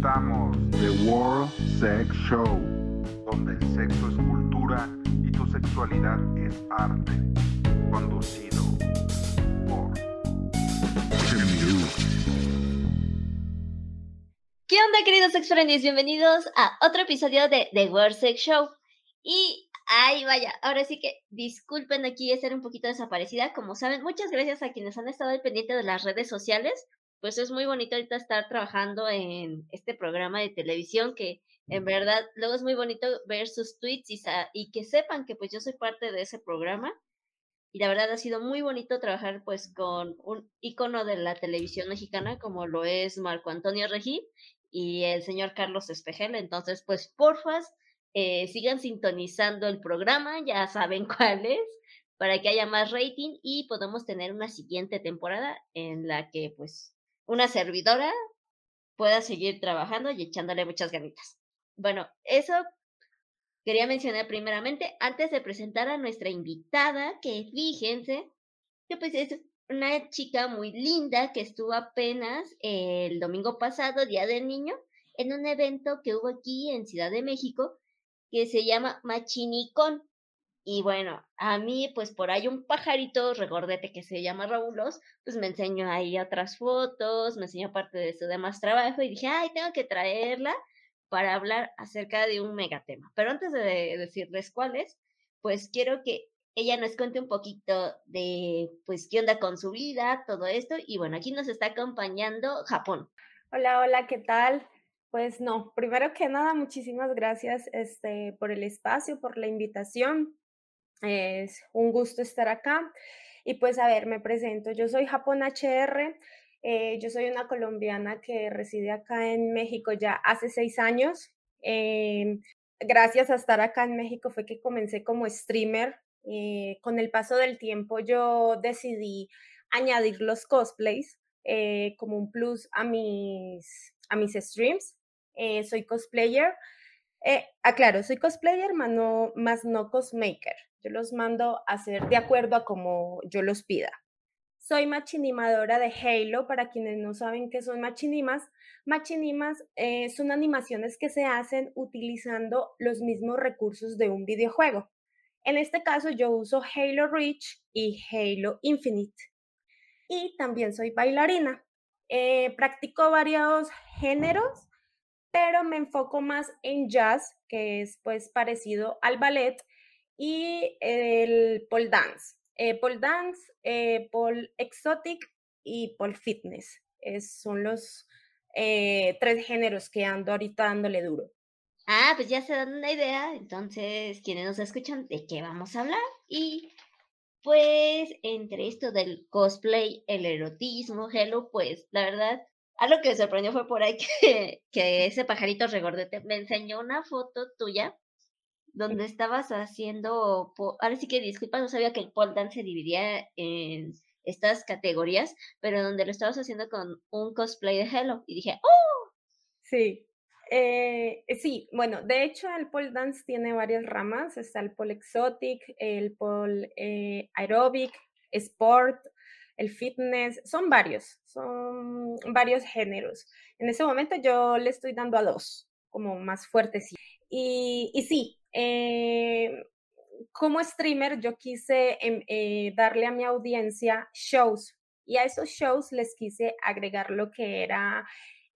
presentamos The World Sex Show, donde el sexo es cultura y tu sexualidad es arte. Conducido por. ¿Qué onda, queridos sex friendlies? Bienvenidos a otro episodio de The World Sex Show. Y, ay, vaya, ahora sí que disculpen aquí estar un poquito desaparecida. Como saben, muchas gracias a quienes han estado al pendiente de las redes sociales. Pues es muy bonito ahorita estar trabajando en este programa de televisión que en verdad luego es muy bonito ver sus tweets y, que sepan que pues yo soy parte de ese programa. Y la verdad ha sido muy bonito trabajar pues con un ícono de la televisión mexicana como lo es Marco Antonio Regí y el señor Carlos Espejel. Entonces, pues porfas, eh, sigan sintonizando el programa, ya saben cuál es, para que haya más rating y podamos tener una siguiente temporada en la que pues una servidora pueda seguir trabajando y echándole muchas ganitas. Bueno, eso quería mencionar primeramente antes de presentar a nuestra invitada, que fíjense que pues es una chica muy linda que estuvo apenas el domingo pasado, Día del Niño, en un evento que hubo aquí en Ciudad de México que se llama Machinicón. Y bueno, a mí, pues por ahí un pajarito regordete que se llama Raúlos, pues me enseñó ahí otras fotos, me enseñó parte de su demás trabajo y dije, ay, tengo que traerla para hablar acerca de un megatema. Pero antes de decirles cuáles, pues quiero que ella nos cuente un poquito de, pues, qué onda con su vida, todo esto. Y bueno, aquí nos está acompañando Japón. Hola, hola, ¿qué tal? Pues no, primero que nada, muchísimas gracias este, por el espacio, por la invitación. Es un gusto estar acá. Y pues a ver, me presento. Yo soy Japón HR. eh, yo soy una colombiana que reside acá en México ya hace seis años. Em, gracias a estar acá en México fue que comencé como streamer. eh, con el paso del tiempo yo decidí añadir los cosplays eh, como un plus a mis, a mis streams. Soy cosplayer. Aclaro, soy cosplayer, más no, más no cosmaker. Yo los mando a hacer de acuerdo a como yo los pida. Soy machinimadora de Halo, para quienes no saben qué son machinimas. Machinimas eh, son animaciones que se hacen utilizando los mismos recursos de un videojuego. En este caso yo uso Halo Reach y Halo Infinite. Y también soy bailarina. Eh, practico varios géneros, pero me enfoco más en jazz, que es pues parecido al ballet, y el pole dance. Eh, pole dance, eh, pole exotic y pole fitness. Es- son los eh, tres géneros que ando ahorita dándole duro. Ah, pues ya se dan una idea, entonces quienes nos escuchan de qué vamos a hablar y pues entre esto del cosplay, el erotismo, Hello, pues la verdad, algo que me sorprendió fue por ahí que ese pajarito regordete me enseñó una foto tuya donde estabas haciendo, ahora sí que disculpa, no sabía que el pole dance se dividía en estas categorías, pero donde lo estabas haciendo con un cosplay de Hello y dije, ¡oh! Sí. Eh, eh, sí, bueno, de hecho el pole dance tiene varias ramas. Está el pole exotic, el pole eh, aerobic, sport, el fitness, son varios, son varios géneros. En ese momento yo le estoy dando a dos, como más fuertes. Y, y sí, eh, como streamer yo quise em, eh, darle a mi audiencia shows y a esos shows les quise agregar lo que era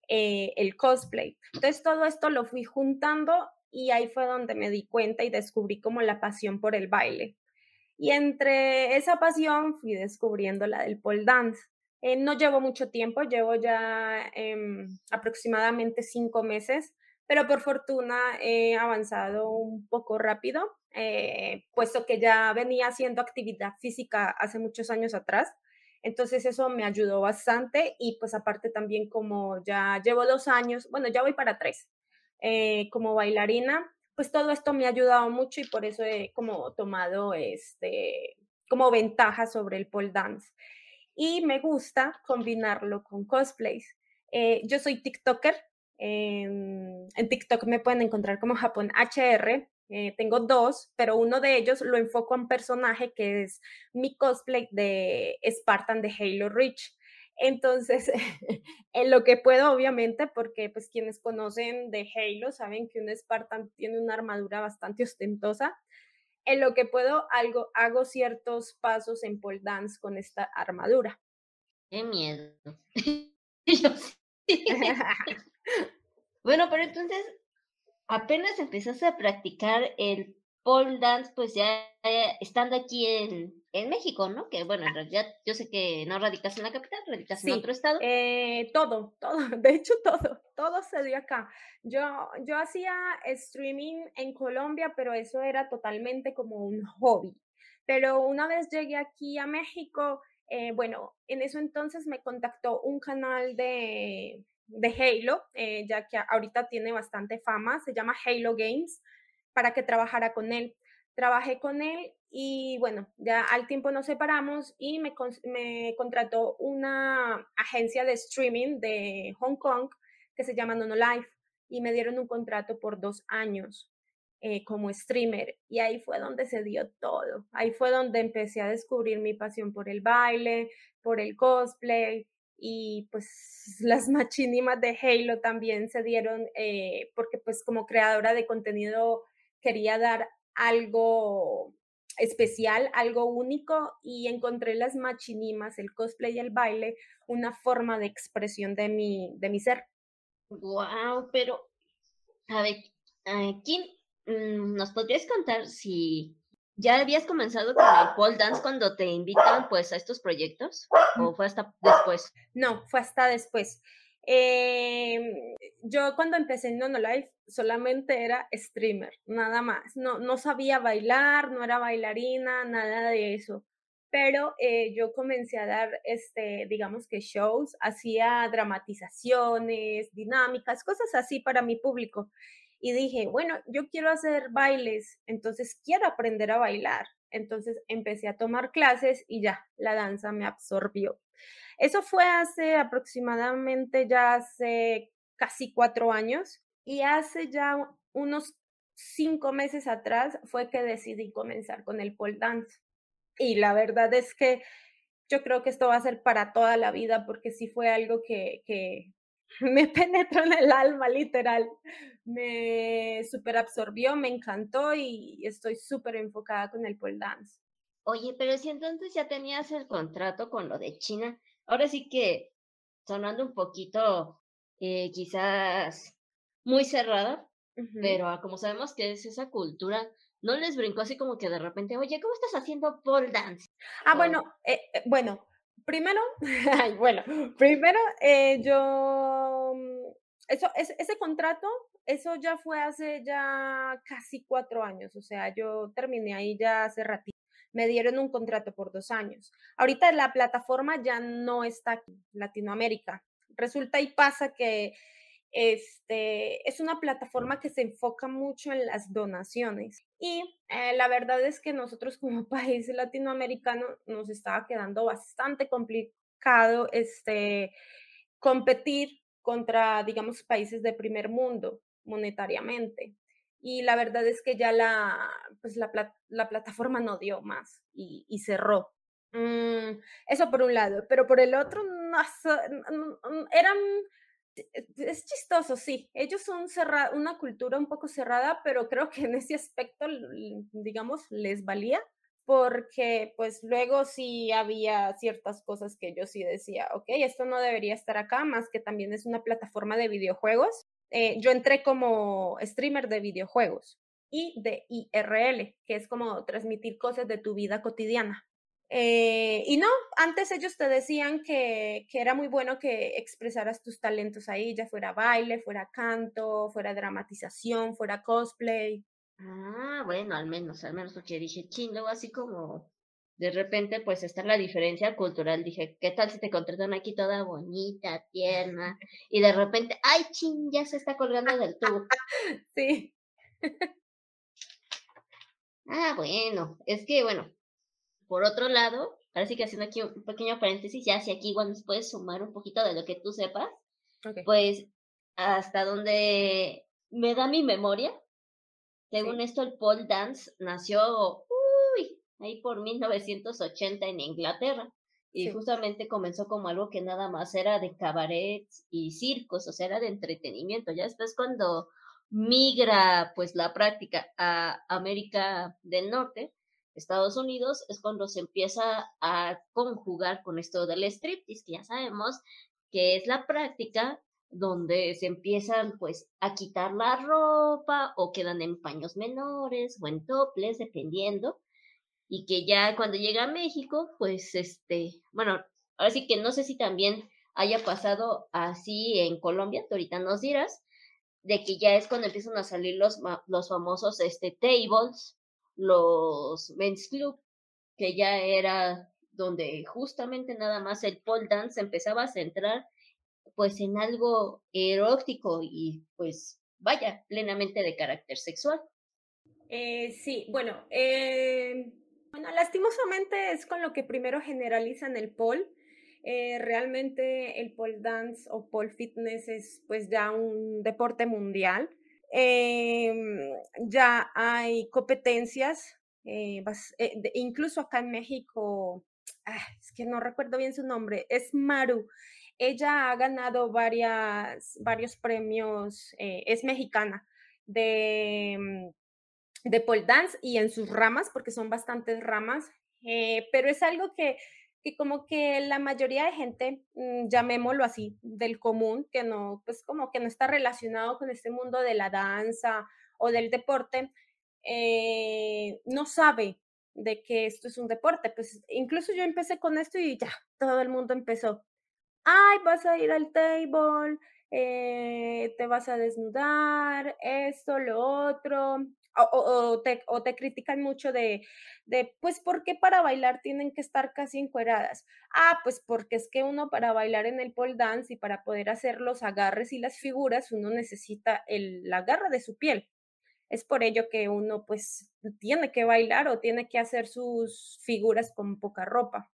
eh, el cosplay. Entonces todo esto lo fui juntando y ahí fue donde me di cuenta y descubrí como la pasión por el baile. Y entre esa pasión fui descubriendo la del pole dance. Eh, no llevo mucho tiempo, llevo ya em, aproximadamente cinco meses, pero por fortuna he avanzado un poco rápido, eh, puesto que ya venía haciendo actividad física hace muchos años atrás. Entonces eso me ayudó bastante y pues aparte también como ya llevo dos años, bueno, ya voy para tres, eh, como bailarina, pues todo esto me ha ayudado mucho y por eso he como tomado este, como ventaja sobre el pole dance. Y me gusta combinarlo con cosplays. Eh, yo soy TikToker, en, en TikTok me pueden encontrar como Japón HR, eh, tengo dos, pero uno de ellos lo enfoco a un personaje que es mi cosplay de Spartan de Halo Reach. Entonces, en lo que puedo, obviamente, porque pues quienes conocen de Halo saben que un Spartan tiene una armadura bastante ostentosa. En lo que puedo, algo, hago ciertos pasos en pole dance con esta armadura. Qué miedo. bueno, pero entonces, apenas empezaste a practicar el pole dance, pues ya estando aquí en, en México, ¿no? Que bueno, en realidad yo sé que no radicas en la capital, radicas en otro estado. Eh, todo, todo, de hecho todo, todo se dio acá. Yo, yo hacía streaming en Colombia, pero eso era totalmente como un hobby. Pero una vez llegué aquí a México, eh, bueno, en eso entonces me contactó un canal de, de Halo, eh, ya que ahorita tiene bastante fama, se llama Halo Games para que trabajara con él. Trabajé con él y bueno, ya al tiempo nos separamos y me, me contrató una agencia de streaming de Hong Kong que se llama Nono Life y me dieron un contrato por dos años eh, como streamer y ahí fue donde se dio todo. Ahí fue donde empecé a descubrir mi pasión por el baile, por el cosplay y pues las machinimas de Halo también se dieron eh, porque pues como creadora de contenido quería dar algo especial, algo único y encontré las machinimas, el cosplay y el baile, una forma de expresión de mi, de mi ser. Wow, pero a ver, Kim, mm, ¿nos podrías contar si ya habías comenzado con el pole dance cuando te invitan pues a estos proyectos o fue hasta después? No, fue hasta después. Eh, yo cuando empecé en Nono Life solamente era streamer, nada más. No, no sabía bailar, no era bailarina, nada de eso. Pero eh, yo comencé a dar, este, digamos que shows, hacía dramatizaciones, dinámicas, cosas así para mi público. Y dije, bueno, yo quiero hacer bailes, entonces quiero aprender a bailar. Entonces empecé a tomar clases y ya, la danza me absorbió. Eso fue hace aproximadamente ya hace casi cuatro años y hace ya unos cinco meses atrás fue que decidí comenzar con el pole dance. Y la verdad es que yo creo que esto va a ser para toda la vida porque sí fue algo que, que me penetró en el alma, literal. Me super absorbió, me encantó y estoy súper enfocada con el pole dance. Oye, pero si entonces ya tenías el contrato con lo de China, ahora sí que sonando un poquito eh, quizás muy cerrada, pero como sabemos que es esa cultura, no les brincó así como que de repente, oye, ¿cómo estás haciendo pole dance? Ah, bueno, eh, eh, bueno, primero, bueno, primero yo, mm, eso, ese, contrato, eso ya fue hace ya casi cuatro años, o sea, yo terminé ahí ya hace ratito me dieron un contrato por dos años. Ahorita la plataforma ya no está aquí, Latinoamérica. Resulta y pasa que este, es una plataforma que se enfoca mucho en las donaciones. Y eh, la verdad es que nosotros como país latinoamericano nos estaba quedando bastante complicado este, competir contra, digamos, países de primer mundo monetariamente y la verdad es que ya la, pues la, la plataforma no dio más y, y cerró. Mm, eso por un lado, pero por el otro, no, eran, es chistoso, sí, ellos son una cultura un poco cerrada, pero creo que en ese aspecto, digamos, les valía porque pues luego sí había ciertas cosas que yo sí decía, ok, esto no debería estar acá, más que también es una plataforma de videojuegos eh, yo entré como streamer de videojuegos y de IRL, que es como transmitir cosas de tu vida cotidiana. Eh, y no, antes ellos te decían que, que, era muy bueno que expresaras tus talentos ahí, ya fuera baile, fuera canto, fuera dramatización, fuera cosplay. Ah, bueno, al menos, al menos porque dije, chingo, así como de repente pues está la diferencia cultural. Dije, ¿qué tal si te contratan aquí toda bonita, tierna? Y de repente, ¡ay, ching! Ya se está colgando del tubo. Sí. Ah, bueno, es que bueno, por otro lado, parece que haciendo aquí un pequeño paréntesis, ya si aquí igual nos puedes sumar un poquito de lo que tú sepas, pues hasta donde me da mi memoria, según esto el pole dance nació ahí por 1980 en Inglaterra. Y justamente comenzó como algo que nada más era de cabarets y circos, o sea, era de entretenimiento. Ya después cuando migra pues la práctica a América del Norte, Estados Unidos, es cuando se empieza a conjugar con esto del striptease, que ya sabemos que es la práctica donde se empiezan pues a quitar la ropa o quedan en paños menores o en toples, dependiendo, y que ya cuando llega a México, pues este, bueno, ahora sí que no sé si también haya pasado así en Colombia, tú ahorita nos dirás, de que ya es cuando empiezan a salir los, los famosos este, tables, los men's club, que ya era donde justamente nada más el pole dance empezaba a centrar pues en algo erótico y pues vaya, plenamente de carácter sexual. Eh, sí, bueno, eh, bueno, lastimosamente es con lo que primero generalizan el pole. Eh, realmente el pole dance o pole fitness es pues ya un deporte mundial. Em, ya hay competencias, incluso acá en México, ah, es que no recuerdo bien su nombre, es Maru. Ella ha ganado varias, varios premios, eh, es mexicana, de, mm, de pole dance y en sus ramas, porque son bastantes ramas, eh, pero es algo que, que, como que la mayoría de gente, mm, llamémoslo así, del común, que no, pues como que no está relacionado con este mundo de la danza o del deporte, eh, no sabe de que esto es un deporte. Pues incluso yo empecé con esto y ya, todo el mundo empezó ay, vas a ir al table, eh, te vas a desnudar, esto, lo otro, o, te, o, te, critican mucho de, de, pues, ¿por qué para bailar tienen que estar casi encueradas? Ah, pues porque es que uno para bailar en el pole dance y para poder hacer los agarres y las figuras, uno necesita el, la garra de su piel. Es por ello que uno, pues, tiene que bailar o tiene que hacer sus figuras con poca ropa.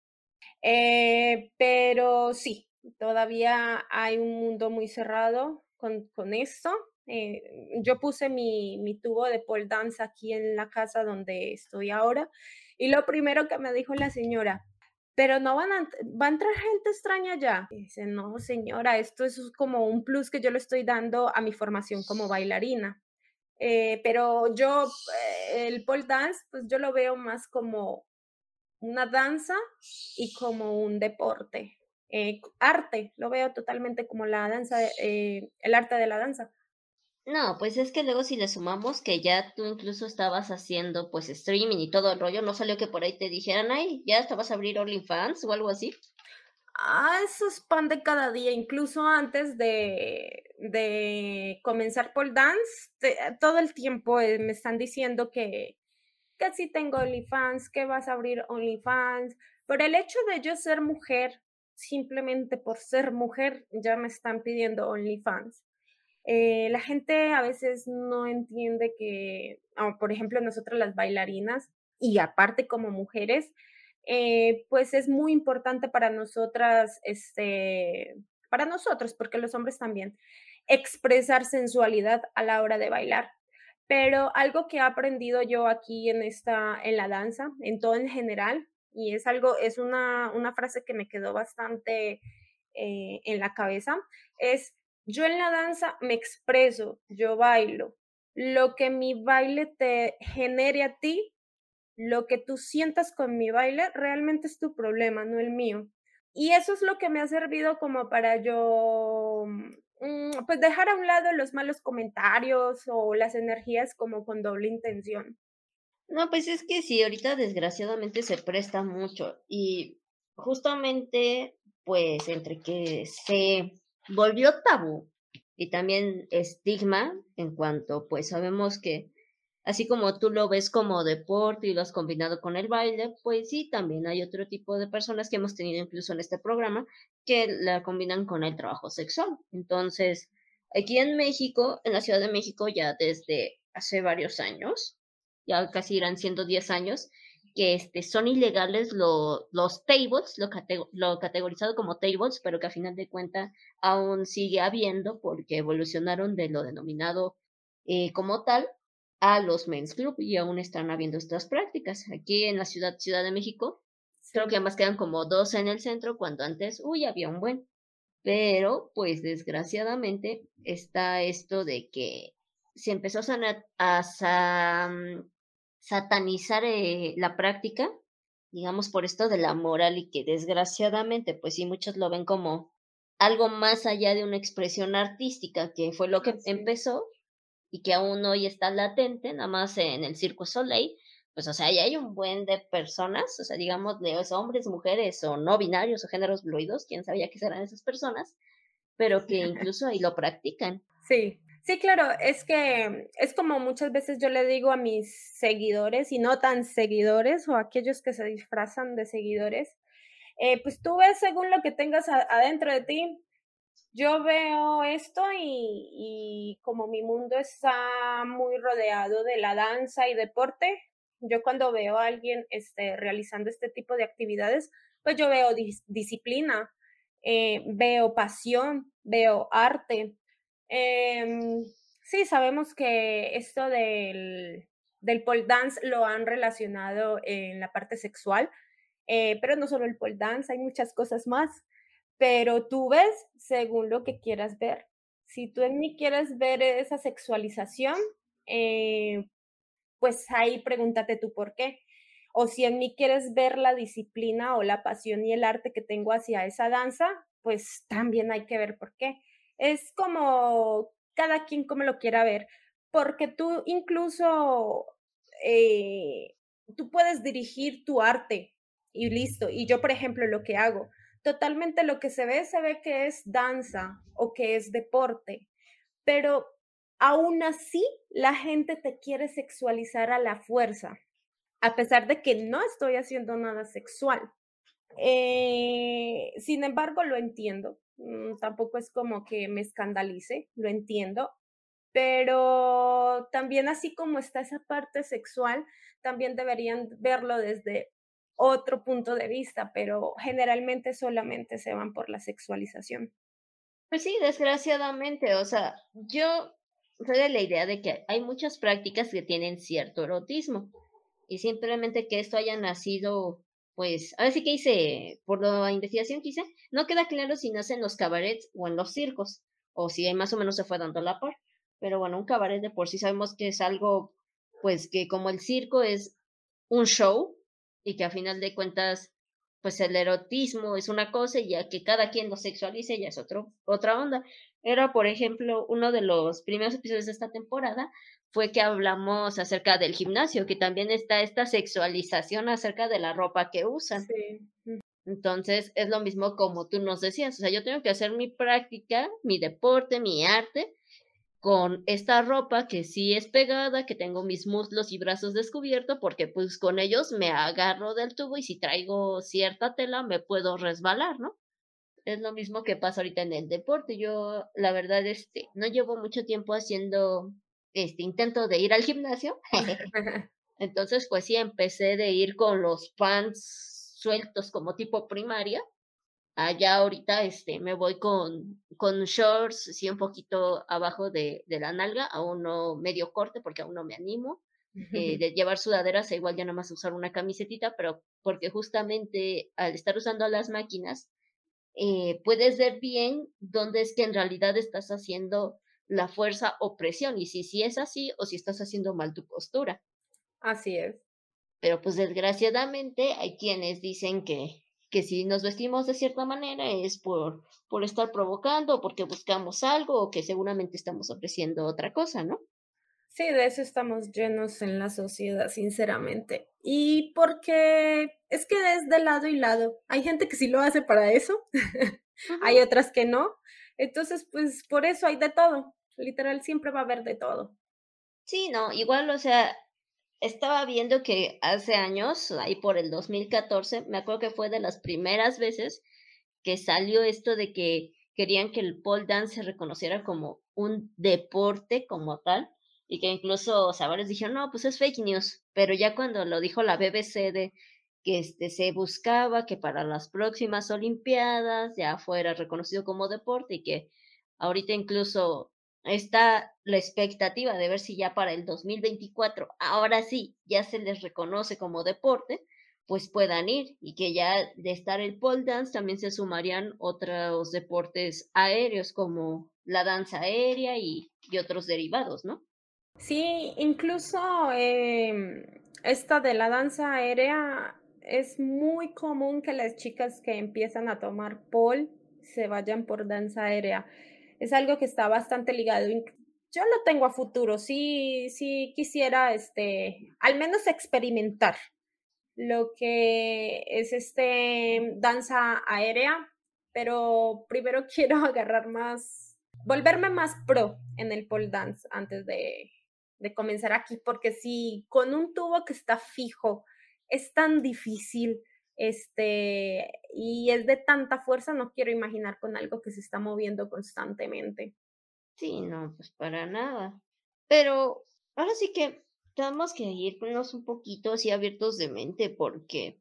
Eh, pero sí, todavía hay un mundo muy cerrado con, con esto. Eh, yo puse mi, mi, tubo de pole dance aquí en la casa donde estoy ahora y lo primero que me dijo la señora, pero no van a, va a entrar gente extraña ya. dice, no señora, esto es como un plus que yo le estoy dando a mi formación como bailarina. Eh, pero yo, eh, el pole dance, pues yo lo veo más como una danza y como un deporte. Eh, arte, lo veo totalmente como la danza, eh, el arte de la danza. No, pues es que luego si le sumamos que ya tú incluso estabas haciendo pues streaming y todo el rollo, ¿no salió que por ahí te dijeran, ay, ya estabas a abrir OnlyFans o algo así? Ah, eso es pan de cada día, incluso antes de, de comenzar pole dance, todo el tiempo eh, me están diciendo que, que sí tengo OnlyFans, que vas a abrir OnlyFans, pero el hecho de yo ser mujer simplemente por ser mujer ya me están pidiendo OnlyFans. Eh, la gente a veces no entiende que, ah, por ejemplo, nosotras las bailarinas y aparte como mujeres, eh, pues es muy importante para nosotras, este, para nosotros, porque los hombres también, expresar sensualidad a la hora de bailar. Pero algo que he aprendido yo aquí en esta, en la danza, en todo en general, y es algo, es una, una frase que me quedó bastante eh, en la cabeza, es yo en la danza me expreso, yo bailo. Lo que mi baile te genere a ti, lo que tú sientas con mi baile, realmente es tu problema, no el mío. Y eso es lo que me ha servido como para yo, mm, pues dejar a un lado los malos comentarios o las energías como con doble intención. No, pues es que sí, ahorita desgraciadamente se presta mucho y justamente pues entre que se volvió tabú y también estigma en cuanto pues sabemos que así como tú lo ves como deporte y lo has combinado con el baile, pues sí, también hay otro tipo de personas que hemos tenido incluso en este programa que la combinan con el trabajo sexual. Entonces, aquí en México, en la Ciudad de México ya desde hace varios años, ya casi irán siendo 10 años, que este, son ilegales los tables, lo, lo, categorizado como tables, pero que a final de cuentas aún sigue habiendo porque evolucionaron de lo denominado eh, como tal a los men's club y aún están habiendo estas prácticas. Aquí en la ciudad, Ciudad de México, Creo que además quedan como dos en el centro cuando antes, uy, había un buen. Pero, pues desgraciadamente, está esto de que se empezó a, mm, satanizar eh, la práctica, digamos, por esto de la moral y que desgraciadamente, pues sí, muchos lo ven como algo más allá de una expresión artística, que fue lo que empezó y que aún hoy está latente, nada más en el Circo Soleil, pues, o sea, ya hay un buen de personas, o sea, digamos, de hombres, mujeres o no binarios o géneros fluidos, quién sabía qué serán esas personas, pero que incluso ahí lo practican. Sí, sí, claro, es que es como muchas veces yo le digo a mis seguidores y no tan seguidores o aquellos que se disfrazan de seguidores, eh, pues tú ves según lo que tengas adentro de ti. Yo veo esto y, como mi mundo está muy rodeado de la danza y deporte, yo cuando veo a alguien este, realizando este tipo de actividades, pues yo veo disciplina, eh, veo pasión, veo arte. Em, sí, sabemos que esto del, del pole dance lo han relacionado en la parte sexual, eh, pero no solo el pole dance, hay muchas cosas más. Pero tú ves según lo que quieras ver. Si tú en mí quieres ver esa sexualización, eh, pues ahí pregúntate tú por qué. O si en mí quieres ver la disciplina o la pasión y el arte que tengo hacia esa danza, pues también hay que ver por qué. Es como cada quien como lo quiera ver, porque tú incluso, eh, tú puedes dirigir tu arte y listo. Y yo, por ejemplo, lo que hago, totalmente lo que se ve, se ve que es danza o que es deporte, pero aún así la gente te quiere sexualizar a la fuerza, a pesar de que no estoy haciendo nada sexual. Eh, sin embargo, lo entiendo. Mm, tampoco es como que me escandalice, lo entiendo. Pero también así como está esa parte sexual, también deberían verlo desde otro punto de vista, pero generalmente solamente se van por la sexualización. Pues sí, desgraciadamente, o sea, yo soy de la idea de que hay muchas prácticas que tienen cierto erotismo y simplemente que esto haya nacido, pues, a ver si que hice, por la investigación que hice, no queda claro si nace en los cabarets o en los circos, o si más o menos se fue dando la par. Pero bueno, un cabaret de por sí sabemos que es algo, pues, que como el circo es un show y que a final de cuentas pues el erotismo es una cosa y ya que cada quien lo sexualice ya es otro, otra onda. Era, por ejemplo, uno de los primeros episodios de esta temporada fue que hablamos acerca del gimnasio, que también está esta sexualización acerca de la ropa que usan. Entonces, es lo mismo como tú nos decías, o sea, yo tengo que hacer mi práctica, mi deporte, mi arte, con esta ropa que sí es pegada, que tengo mis muslos y brazos descubiertos, porque pues con ellos me agarro del tubo y si traigo cierta tela me puedo resbalar, ¿no? Es lo mismo que pasa ahorita en el deporte. Yo, la verdad, este, no llevo mucho tiempo haciendo este intento de ir al gimnasio. Entonces, pues sí, empecé de ir con los pants sueltos como tipo primaria Allá ahorita este, me voy con, con shorts, sí, un poquito abajo de, de la nalga, aún no medio corte porque aún no me animo. Eh, de llevar sudaderas, igual ya más usar una camisetita, pero porque justamente al estar usando las máquinas, eh, puedes ver bien dónde es que en realidad estás haciendo la fuerza o presión y si, si es así o si estás haciendo mal tu postura. Así es. Pero pues desgraciadamente hay quienes dicen que, que si nos vestimos de cierta manera es por, por estar provocando o porque buscamos algo o que seguramente estamos ofreciendo otra cosa, ¿no? Sí, de eso estamos llenos en la sociedad, sinceramente. Y porque es que es de lado y lado. Hay gente que sí lo hace para eso, hay otras que no. Entonces, pues por eso hay de todo. Literal, siempre va a haber de todo. Sí, no, igual, o sea, estaba viendo que hace años, ahí por el 2014, me acuerdo que fue de las primeras veces que salió esto de que querían que el pole dance se reconociera como un deporte como tal y que incluso, o sea, dijeron, no, pues es fake news, pero ya cuando lo dijo la BBC de que este, se buscaba que para las próximas Olimpiadas ya fuera reconocido como deporte y que ahorita incluso está la expectativa de ver si ya para el 2024, ahora sí, ya se les reconoce como deporte, pues puedan ir y que ya de estar el pole dance también se sumarían otros deportes aéreos como la danza aérea y, otros derivados, ¿no? Sí, incluso em, esta de la danza aérea es muy común que las chicas que empiezan a tomar pole se vayan por danza aérea. Es algo que está bastante ligado. Yo lo tengo a futuro, sí, sí quisiera, este, al menos experimentar lo que es este danza aérea, pero primero quiero agarrar más, volverme más pro en el pole dance antes de, de comenzar aquí, porque si con un tubo que está fijo es tan difícil, este, y es de tanta fuerza, no quiero imaginar con algo que se está moviendo constantemente. Sí, no, pues para nada. Pero ahora sí que tenemos que irnos un poquito así abiertos de mente porque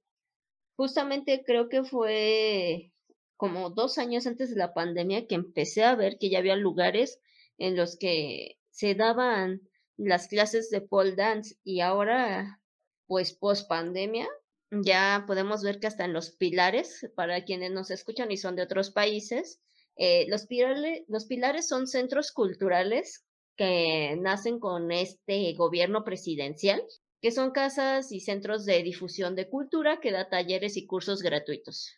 justamente creo que fue como dos años antes de la pandemia que empecé a ver que ya había lugares en los que se daban las clases de pole dance y ahora pues post pandemia ya podemos ver que hasta en los pilares, para quienes nos escuchan y son de otros países, eh, los, pilares, los pilares son centros culturales que nacen con este gobierno presidencial, que son casas y centros de difusión de cultura que da talleres y cursos gratuitos.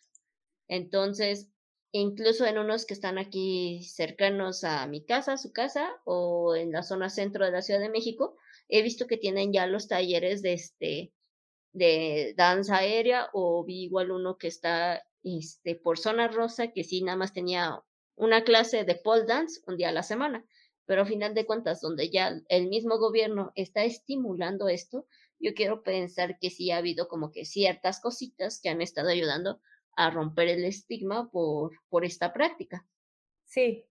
Entonces, incluso en unos que están aquí cercanos a mi casa, su casa, o en la zona centro de la Ciudad de México, he visto que tienen ya los talleres de este de danza aérea o vi igual uno que está este, por zona rosa que sí nada más tenía una clase de pole dance un día a la semana, pero a final de cuentas donde ya el mismo gobierno está estimulando esto, yo quiero pensar que sí ha habido como que ciertas cositas que han estado ayudando a romper el estigma por, por esta práctica. Sí,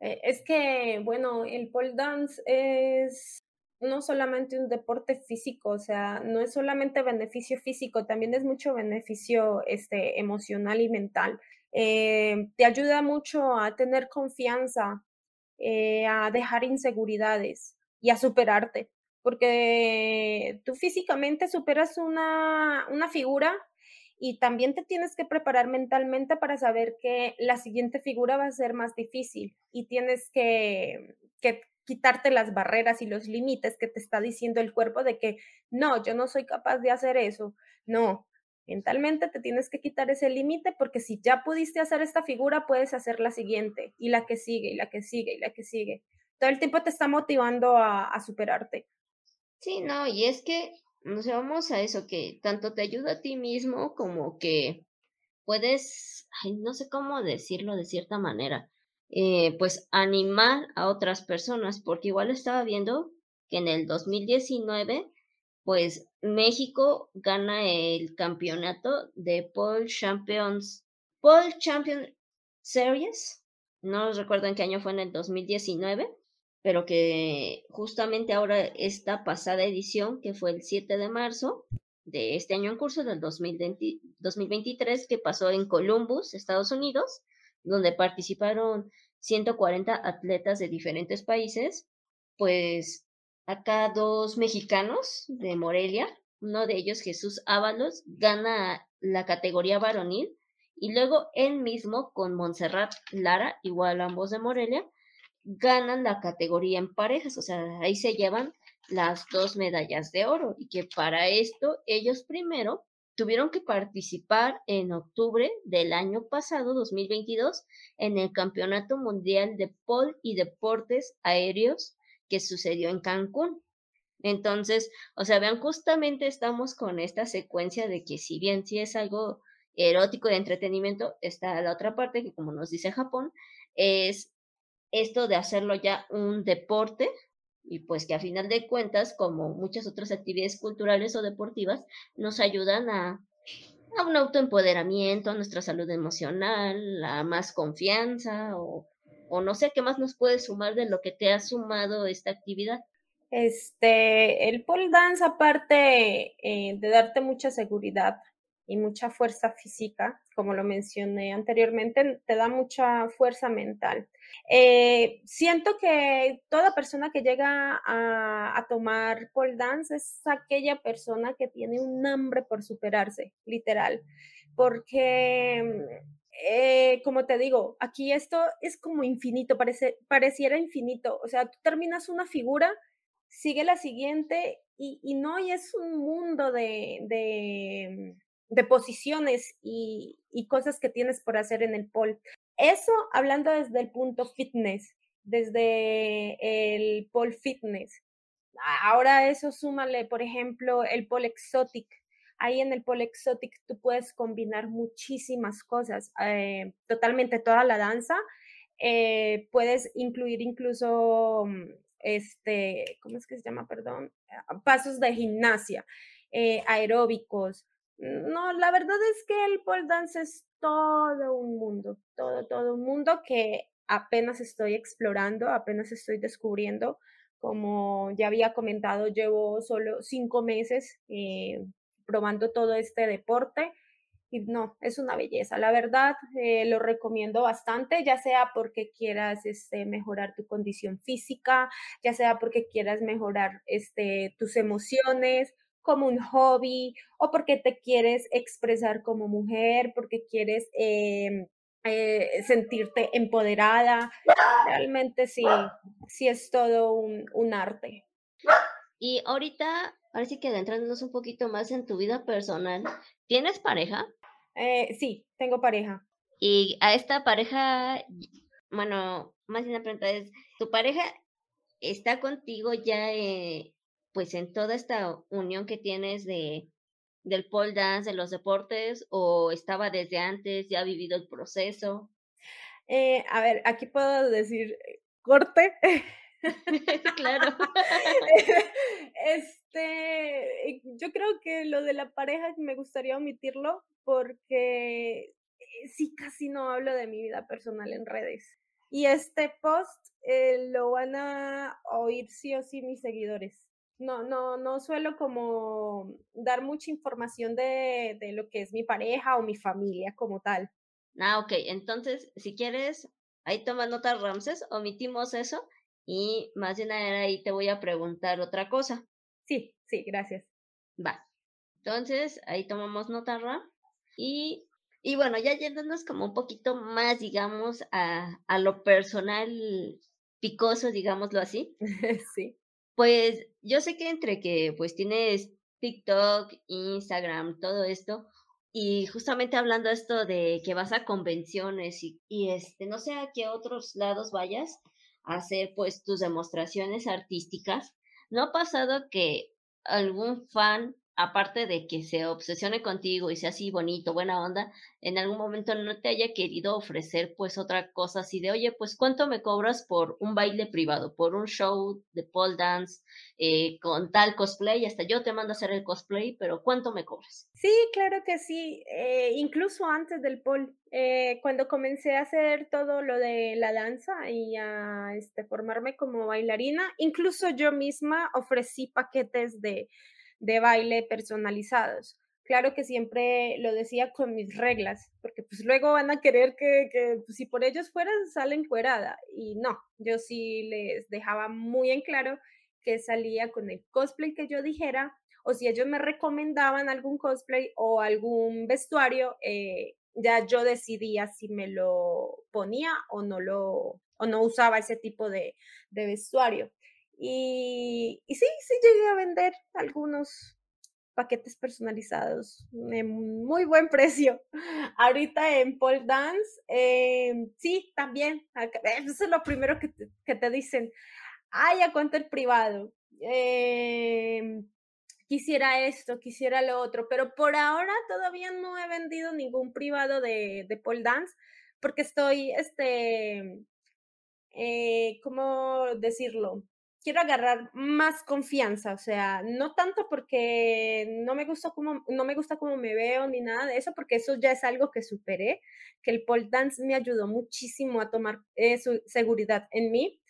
eh, es que, bueno, el pole dance es no solamente un deporte físico, o sea, no es solamente beneficio físico, también es mucho beneficio este, emocional y mental. Eh, te ayuda mucho a tener confianza, eh, a dejar inseguridades y a superarte, porque tú físicamente superas una, una figura y también te tienes que preparar mentalmente para saber que la siguiente figura va a ser más difícil y tienes que, que quitarte las barreras y los límites que te está diciendo el cuerpo de que no, yo no soy capaz de hacer eso. No, mentalmente te tienes que quitar ese límite porque si ya pudiste hacer esta figura, puedes hacer la siguiente y la que sigue y la que sigue y la que sigue. Todo el tiempo te está motivando a, superarte. Sí, no, y es que nos vamos a eso, que tanto te ayuda a ti mismo como que puedes, no sé cómo decirlo de cierta manera, eh, pues animar a otras personas, porque igual estaba viendo que en el 2019, pues México gana el campeonato de Paul Champions, Paul Champion Series, no recuerdo en qué año fue en el 2019, pero que justamente ahora esta pasada edición, que fue el 7 de marzo de este año en curso, del 2020, 2023, que pasó en Columbus, Estados Unidos, donde participaron 140 atletas de diferentes países, pues acá dos mexicanos de Morelia, uno de ellos Jesús Ábalos, gana la categoría varonil y luego él mismo con Montserrat Lara, igual ambos de Morelia, ganan la categoría en parejas, o sea, ahí se llevan las dos medallas de oro y que para esto ellos primero tuvieron que participar en octubre del año pasado, 2022, en el Campeonato Mundial de Pol y Deportes Aéreos que sucedió en Cancún. Entonces, o sea, vean, justamente estamos con esta secuencia de que si bien sí es algo erótico de entretenimiento, está la otra parte que como nos dice Japón, es esto de hacerlo ya un deporte y pues que a final de cuentas, como muchas otras actividades culturales o deportivas, nos ayudan a, a un autoempoderamiento, a nuestra salud emocional, a más confianza o, o no sé qué más nos puede sumar de lo que te ha sumado esta actividad. Este, el pole dance aparte eh, de darte mucha seguridad y mucha fuerza física, como lo mencioné anteriormente, te da mucha fuerza mental. Eh, siento que toda persona que llega a, tomar pole dance es aquella persona que tiene un hambre por superarse, literal, porque eh, como te digo, aquí esto es como infinito, parece, pareciera infinito. O sea, tú terminas una figura, sigue la siguiente y, y no, y es un mundo de, de, de posiciones y, cosas que tienes por hacer en el pole. Eso hablando desde el punto fitness, desde el pole fitness. Ahora eso súmale, por ejemplo, el pole exotic. Ahí en el pole exotic tú puedes combinar muchísimas cosas, eh, totalmente toda la danza. Eh, puedes incluir incluso, mm, este, ¿cómo es que se llama? Perdón, ah, pasos de gimnasia, eh, aeróbicos, no, la verdad es que el pole dance es todo un mundo, todo, todo un mundo que apenas estoy explorando, apenas estoy descubriendo. Como ya había comentado, llevo solo cinco meses eh, probando todo este deporte y no, es una belleza. La verdad, eh, lo recomiendo bastante, ya sea porque quieras este, mejorar tu condición física, ya sea porque quieras mejorar este, tus emociones como un hobby o porque te quieres expresar como mujer, porque quieres em, eh, sentirte empoderada. Realmente sí, sí es todo un, un arte. Y ahorita, parece que adentrándonos un poquito más en tu vida personal, ¿tienes pareja? Eh, sí, tengo pareja. Y a esta pareja, bueno, más bien la pregunta es, ¿tu pareja está contigo ya eh, pues en toda esta unión que tienes de del pole dance, de los deportes, o estaba desde antes, ya ha vivido el proceso? Eh, a ver, aquí puedo decir eh, corte. claro. este, yo creo que lo de la pareja me gustaría omitirlo porque eh, sí casi no hablo de mi vida personal en redes. Y este post lo van a oír sí o sí mis seguidores no, no, no suelo como dar mucha información de, de, lo que es mi pareja o mi familia como tal. Ah, ok. Entonces, si quieres, ahí toma nota Ramses, omitimos eso y más bien ahí te voy a preguntar otra cosa. Sí, sí, gracias. Va. Entonces, ahí tomamos nota Ram. Y, y bueno, ya yéndonos como un poquito más, digamos, a, a lo personal picoso, digámoslo así. sí. Pues yo sé que entre que pues tienes TikTok, Instagram, todo esto, y justamente hablando esto de que vas a convenciones y, y este, no sé a qué otros lados vayas a hacer pues tus demostraciones artísticas, ¿no ha pasado que algún fan aparte de que se obsesione contigo y sea así bonito, buena onda, en algún momento no te haya querido ofrecer pues otra cosa así de, oye, pues cuánto me cobras por un baile privado, por un show de pole dance eh, con tal cosplay, hasta yo te mando a hacer el cosplay, pero ¿cuánto me cobras? Sí, claro que sí, eh, incluso antes del pole, eh, cuando comencé a hacer todo lo de la danza y a este, formarme como bailarina, incluso yo misma ofrecí paquetes de de baile personalizados. Claro que siempre lo decía con mis reglas, porque pues luego van a querer que, que pues, si por ellos fueran, salen cuerada. Y no, yo sí les dejaba muy en claro que salía con el cosplay que yo dijera, o si ellos me recomendaban algún cosplay o algún vestuario, eh, ya yo decidía si me lo ponía o no lo o no usaba ese tipo de, de vestuario. Y, sí, sí llegué a vender algunos paquetes personalizados en muy buen precio. Ahorita en pole dance, eh, sí, también. Eso es lo primero que te, que te dicen. Ay, ¿a cuánto el privado? Eh, quisiera esto, quisiera lo otro, pero por ahora todavía no he vendido ningún privado de, de pole dance porque estoy, este, eh, ¿cómo decirlo? Quiero agarrar más confianza, o sea, no tanto porque no me gusta cómo, no me gusta cómo me veo ni nada de eso, porque eso ya es algo que superé, que el pole dance me ayudó muchísimo a tomar eh, seguridad en mí,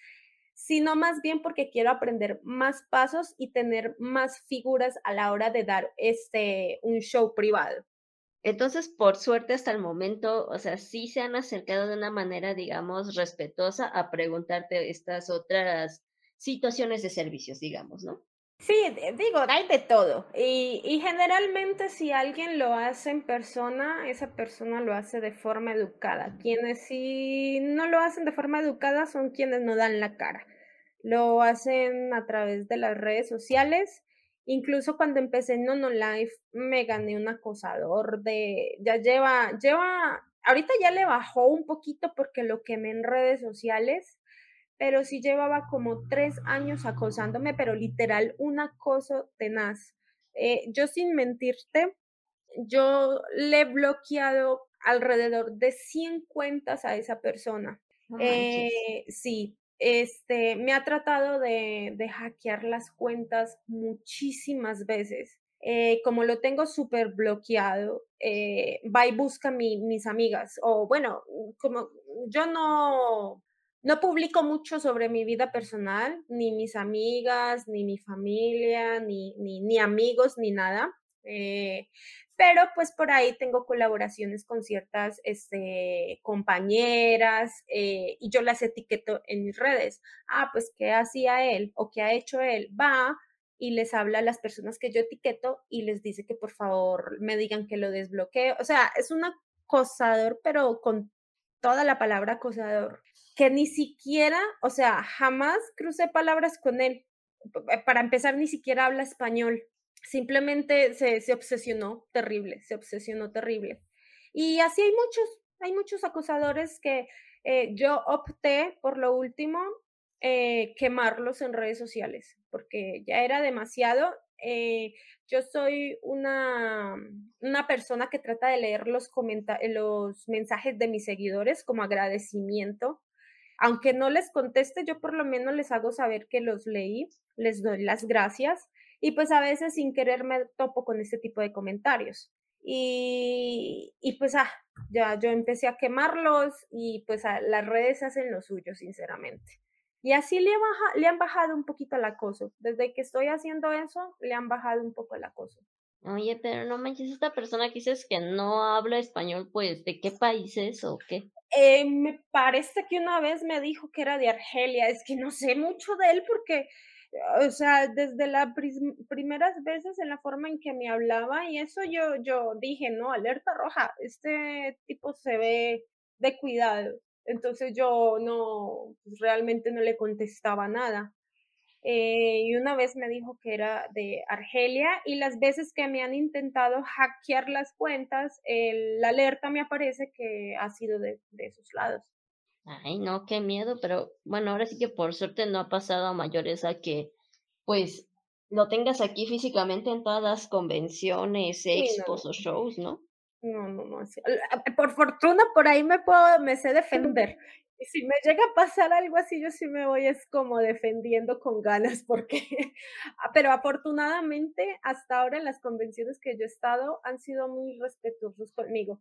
sino más bien porque quiero aprender más pasos y tener más figuras a la hora de dar este un show privado. Entonces, por suerte hasta el momento, o sea, sí se han acercado de una manera, digamos, respetuosa a preguntarte estas otras situaciones de servicios, digamos, ¿no? Sí, digo, hay de todo. Y, y, generalmente si alguien lo hace en persona, esa persona lo hace de forma educada. Quienes si no lo hacen de forma educada son quienes no dan la cara. Lo hacen a través de las redes sociales. Incluso cuando empecé en Nono Life me gané un acosador de, ya lleva, lleva, ahorita ya le bajó un poquito porque lo quemé en redes sociales pero sí llevaba como tres años acosándome, pero literal un acoso tenaz. Eh, yo sin mentirte, yo le he bloqueado alrededor de 100 cuentas a esa persona. eh, sí, este, me ha tratado de, de hackear las cuentas muchísimas veces. Eh, como lo tengo súper bloqueado, eh, va y busca mi, mis amigas. O bueno, como yo no, no publico mucho sobre mi vida personal, ni mis amigas, ni mi familia, ni, ni, amigos, ni nada. Eh, pero pues por ahí tengo colaboraciones con ciertas este, compañeras eh, y yo las etiqueto en mis redes. Ah, pues qué hacía él o qué ha hecho él. Va y les habla a las personas que yo etiqueto y les dice que por favor me digan que lo desbloqueo. O sea, es un acosador, pero con toda la palabra acosador que ni siquiera, o sea, jamás crucé palabras con él. Para empezar, ni siquiera habla español. Simplemente se, se obsesionó terrible, se obsesionó terrible. Y así hay muchos, hay muchos acosadores que eh, yo opté por lo último eh, quemarlos en redes sociales, porque ya era demasiado. Eh, yo soy una, una persona que trata de leer los, los mensajes de mis seguidores como agradecimiento aunque no les conteste, yo por lo menos les hago saber que los leí, les doy las gracias y pues a veces sin querer me topo con este tipo de comentarios. Y, y pues ah, ya yo empecé a quemarlos y pues las redes hacen lo suyo, sinceramente. Y así le han bajado un poquito el acoso. Desde que estoy haciendo eso, le han bajado un poco el acoso. Oye, pero no manches, esta persona que dices que no habla español, pues, ¿de qué país es o qué? Eh, me parece que una vez me dijo que era de Argelia, es que no sé mucho de él porque, o sea, desde las primeras veces en la forma en que me hablaba y eso yo, yo dije, no, alerta roja, este tipo se ve de cuidado. Entonces yo no, pues, realmente no le contestaba nada. Eh, y una vez me dijo que era de Argelia y las veces que me han intentado hackear las cuentas, la alerta me aparece que ha sido de, de esos lados. Ay, no, qué miedo, pero bueno, ahora sí que por suerte no ha pasado a mayores a que, pues, lo tengas aquí físicamente en todas las convenciones, expos o shows, ¿no? No, no, no. Por fortuna, por ahí me puedo, me sé defender. Si me llega a pasar algo así, yo sí me voy es como defendiendo con ganas, porque, ah, pero afortunadamente hasta ahora en las convenciones que yo he estado han sido muy respetuosos conmigo.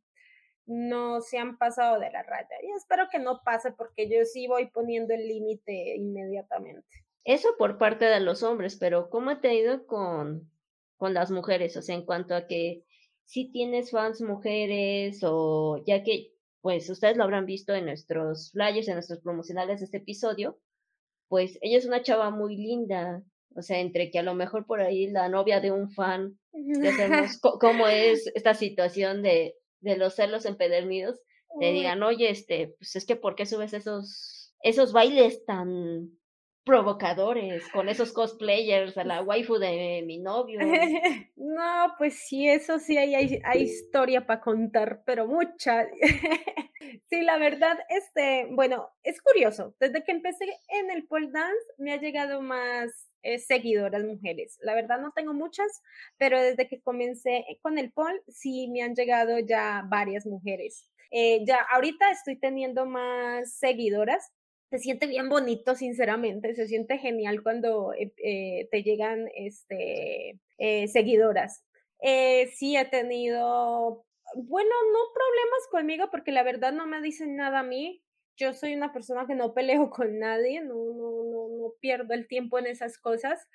No se han pasado de la raya y espero que no pase porque yo sí voy poniendo el límite inmediatamente. Eso por parte de los hombres, pero ¿cómo te ha ido con, con las mujeres? O sea, en cuanto a que si tienes fans mujeres o ya que pues ustedes lo habrán visto en nuestros flyers, en nuestros promocionales de este episodio, pues ella es una chava muy linda, o sea, entre que a lo mejor por ahí la novia de un fan, ya sabemos cómo es esta situación de, de los celos empedernidos, te digan, oye, este, pues es que ¿por qué subes esos, esos bailes tan provocadores con esos cosplayers a la waifu de mi novio. No, pues sí, eso sí hay, hay, historia para contar, pero mucha. Sí, la verdad, este, bueno, es curioso. Desde que empecé en el pole dance me ha llegado más eh, seguidoras mujeres. La verdad no tengo muchas, pero desde que comencé con el pole sí me han llegado ya varias mujeres. Eh, ya ahorita estoy teniendo más seguidoras se siente bien bonito, sinceramente, se siente genial cuando eh, eh, te llegan este, eh, seguidoras. sí he tenido, bueno, no problemas conmigo porque la verdad no me dicen nada a mí. Yo soy una persona que no peleo con nadie, no, no, no, no pierdo el tiempo en esas cosas.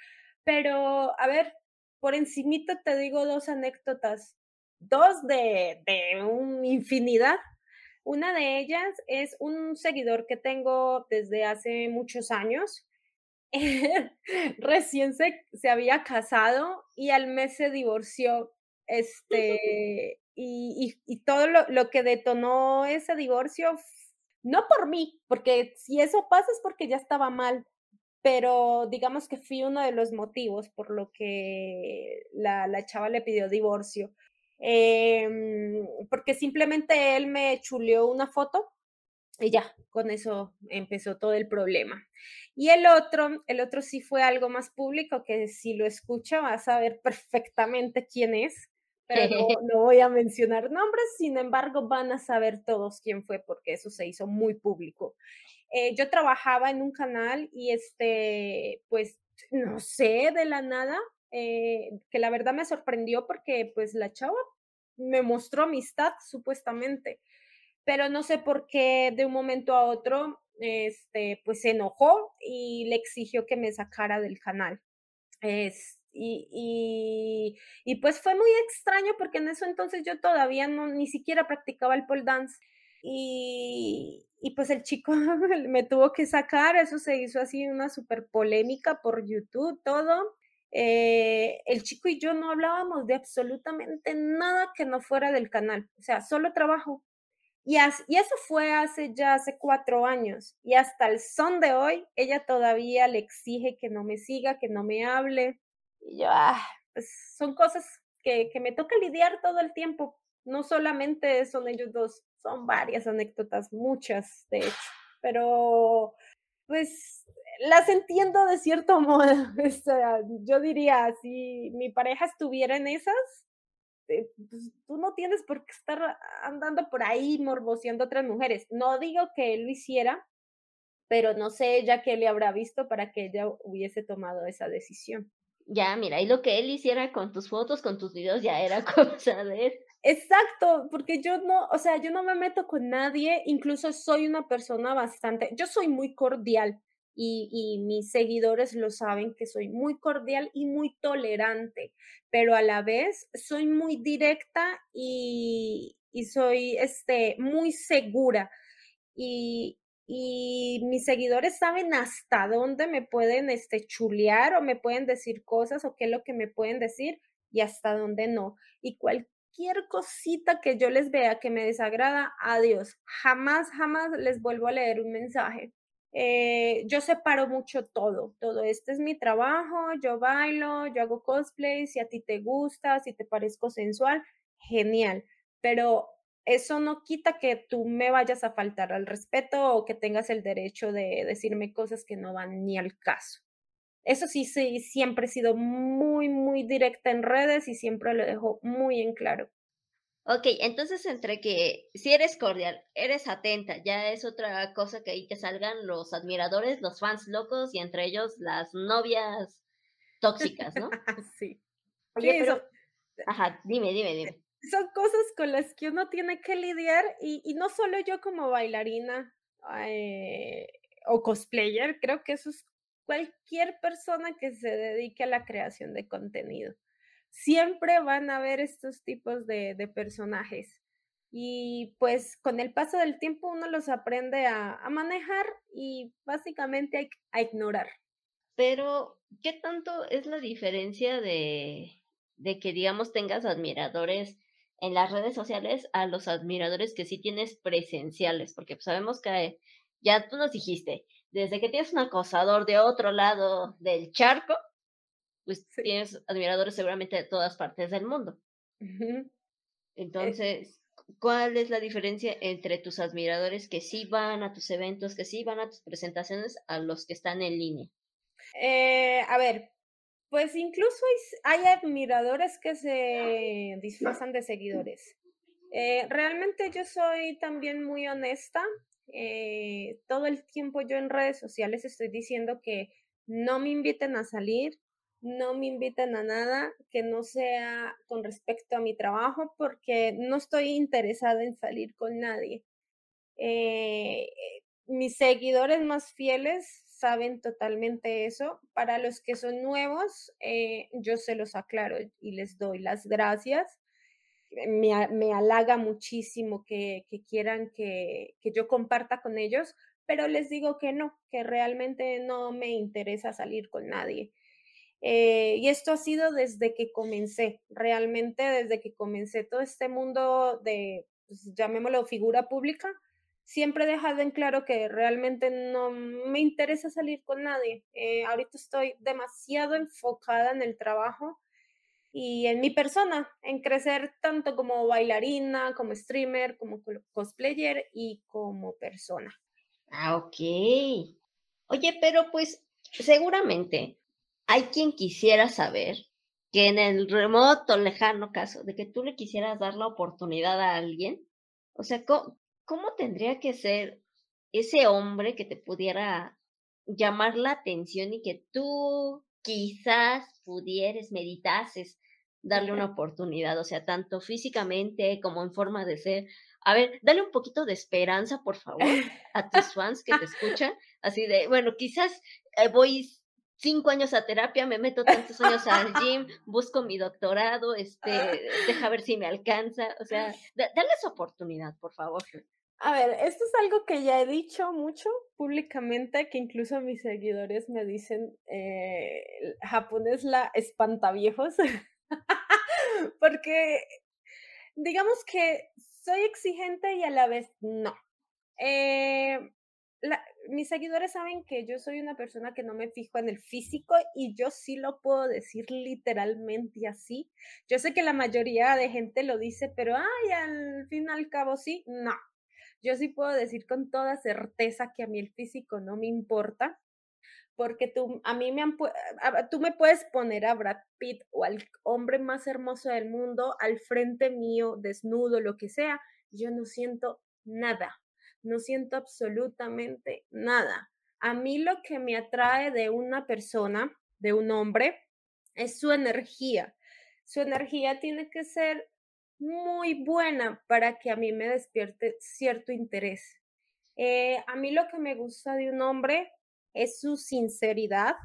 Pero, a ver, por encimita te digo dos anécdotas. dos de, de una infinidad. Una de ellas es un seguidor que tengo desde hace muchos años. Recién se, se había casado y al mes se divorció. Este, y, y, y todo lo, lo, que detonó ese divorcio, no por mí, porque si eso pasa es porque ya estaba mal, pero digamos que fui uno de los motivos por lo que la, la chava le pidió divorcio. Eh, porque simplemente él me chuleó una foto y ya, con eso empezó todo el problema. Y el otro, el otro sí fue algo más público, que si lo escucha vas a ver perfectamente quién es, pero no, no, voy a mencionar nombres, sin embargo van a saber todos quién fue porque eso se hizo muy público. Eh, yo trabajaba en un canal y este, pues, no sé, de la nada, eh, que la verdad me sorprendió porque pues la chava me mostró amistad supuestamente, pero no sé por qué de un momento a otro, este, pues se enojó y le exigió que me sacara del canal. Es, y, y, y, pues fue muy extraño porque en eso entonces yo todavía no ni siquiera practicaba el pole dance y, y pues el chico me tuvo que sacar, eso se hizo así una súper polémica por YouTube, todo. Eh, el chico y yo no hablábamos de absolutamente nada que no fuera del canal, o sea, solo trabajo. Y, eso fue hace ya hace cuatro años. Y hasta el son de hoy, ella todavía le exige que no me siga, que no me hable. Y yo, ah, pues son cosas que, que me toca lidiar todo el tiempo. No solamente son ellos dos, son varias anécdotas, muchas, de hecho. Pero, pues, las entiendo de cierto modo. O sea, yo diría, si mi pareja estuviera en esas, eh, pues, tú no tienes por qué estar andando por ahí morboseando a otras mujeres. No digo que él lo hiciera, pero no sé ella qué le habrá visto para que ella hubiese tomado esa decisión. Ya, mira, y lo que él hiciera con tus fotos, con tus videos, ya era cosa de él. Exacto, porque yo no, o sea, yo no me meto con nadie, incluso soy una persona bastante, yo soy muy cordial y, mis seguidores lo saben que soy muy cordial y muy tolerante, pero a la vez soy muy directa y, y soy este, muy segura. Y, y mis seguidores saben hasta dónde me pueden este, chulear o me pueden decir cosas o qué es lo que me pueden decir y hasta dónde no. Y cualquier cosita que yo les vea que me desagrada, adiós. Jamás, jamás les vuelvo a leer un mensaje. Eh, yo separo mucho todo, todo. Este es mi trabajo, yo bailo, yo hago cosplay, si a ti te gusta, si te parezco sensual, genial. Pero eso no quita que tú me vayas a faltar al respeto o que tengas el derecho de decirme cosas que no van ni al caso. Eso sí, sí, siempre he sido muy, muy directa en redes y siempre lo dejo muy en claro. Ok, entonces entre que si eres cordial, eres atenta, ya es otra cosa que ahí te salgan los admiradores, los fans locos y entre ellos las novias tóxicas, ¿no? sí. Oye, sí, pero... Son... Ajá, dime, dime, dime. Son cosas con las que uno tiene que lidiar y, y no solo yo como bailarina eh, o cosplayer, creo que eso es cualquier persona que se dedique a la creación de contenido. Siempre van a haber estos tipos de, personajes y pues con el paso del tiempo uno los aprende a, manejar y básicamente a, a, ignorar. Pero, ¿qué tanto es la diferencia de, de que, digamos, tengas admiradores en las redes sociales a los admiradores que sí tienes presenciales? Porque pues, sabemos que ya tú nos dijiste, desde que tienes un acosador de otro lado del charco, pues sí. tienes admiradores seguramente de todas partes del mundo. Uh -huh. Entonces, ¿cuál es la diferencia entre tus admiradores que sí van a tus eventos, que sí van a tus presentaciones, a los que están en línea? Eh, a ver, pues incluso hay, hay, admiradores que se disfrazan de seguidores. Eh, realmente yo soy también muy honesta eh, todo el tiempo yo en redes sociales estoy diciendo que no me inviten a salir, no me inviten a nada que no sea con respecto a mi trabajo porque no estoy interesada en salir con nadie. Eh, mis seguidores más fieles saben totalmente eso. Para los que son nuevos, eh, yo se los aclaro y les doy las gracias me, me halaga muchísimo que, que quieran que, que yo comparta con ellos, pero les digo que no, que realmente no me interesa salir con nadie. Eh, y esto ha sido desde que comencé, realmente desde que comencé todo este mundo de, pues, llamémoslo figura pública, siempre he dejado en claro que realmente no me interesa salir con nadie. Eh, ahorita estoy demasiado enfocada en el trabajo y en mi persona, en crecer tanto como bailarina, como streamer, como cosplayer y como persona. Ah, ok. Oye, pero pues seguramente hay quien quisiera saber que en el remoto, lejano caso de que tú le quisieras dar la oportunidad a alguien, o sea, ¿cómo, tendría que ser ese hombre que te pudiera llamar la atención y que tú quizás pudieres, meditases, darle una oportunidad, o sea, tanto físicamente como en forma de ser. A ver, dale un poquito de esperanza, por favor, a tus fans que te escuchan, así de, bueno, quizás eh, voy cinco años a terapia, me meto tantos años al gym, busco mi doctorado, este, deja ver si me alcanza, o sea, dale esa oportunidad, por favor. A ver, esto es algo que ya he dicho mucho públicamente, que incluso mis seguidores me dicen, eh, Japón es la espantaviejos, porque digamos que soy exigente y a la vez no. Eh, mis seguidores saben que yo soy una persona que no me fijo en el físico y yo sí lo puedo decir literalmente así. Yo sé que la mayoría de gente lo dice, pero ay, al fin y al cabo sí, no. Yo sí puedo decir con toda certeza que a mí el físico no me importa, porque tú, a mí me tú me puedes poner a Brad Pitt o al hombre más hermoso del mundo al frente mío, desnudo, lo que sea, yo no siento nada no siento absolutamente nada. A mí lo que me atrae de una persona, de un hombre, es su energía. Su energía tiene que ser muy buena para que a mí me despierte cierto interés. Eh, a mí lo que me gusta de un hombre es su sinceridad,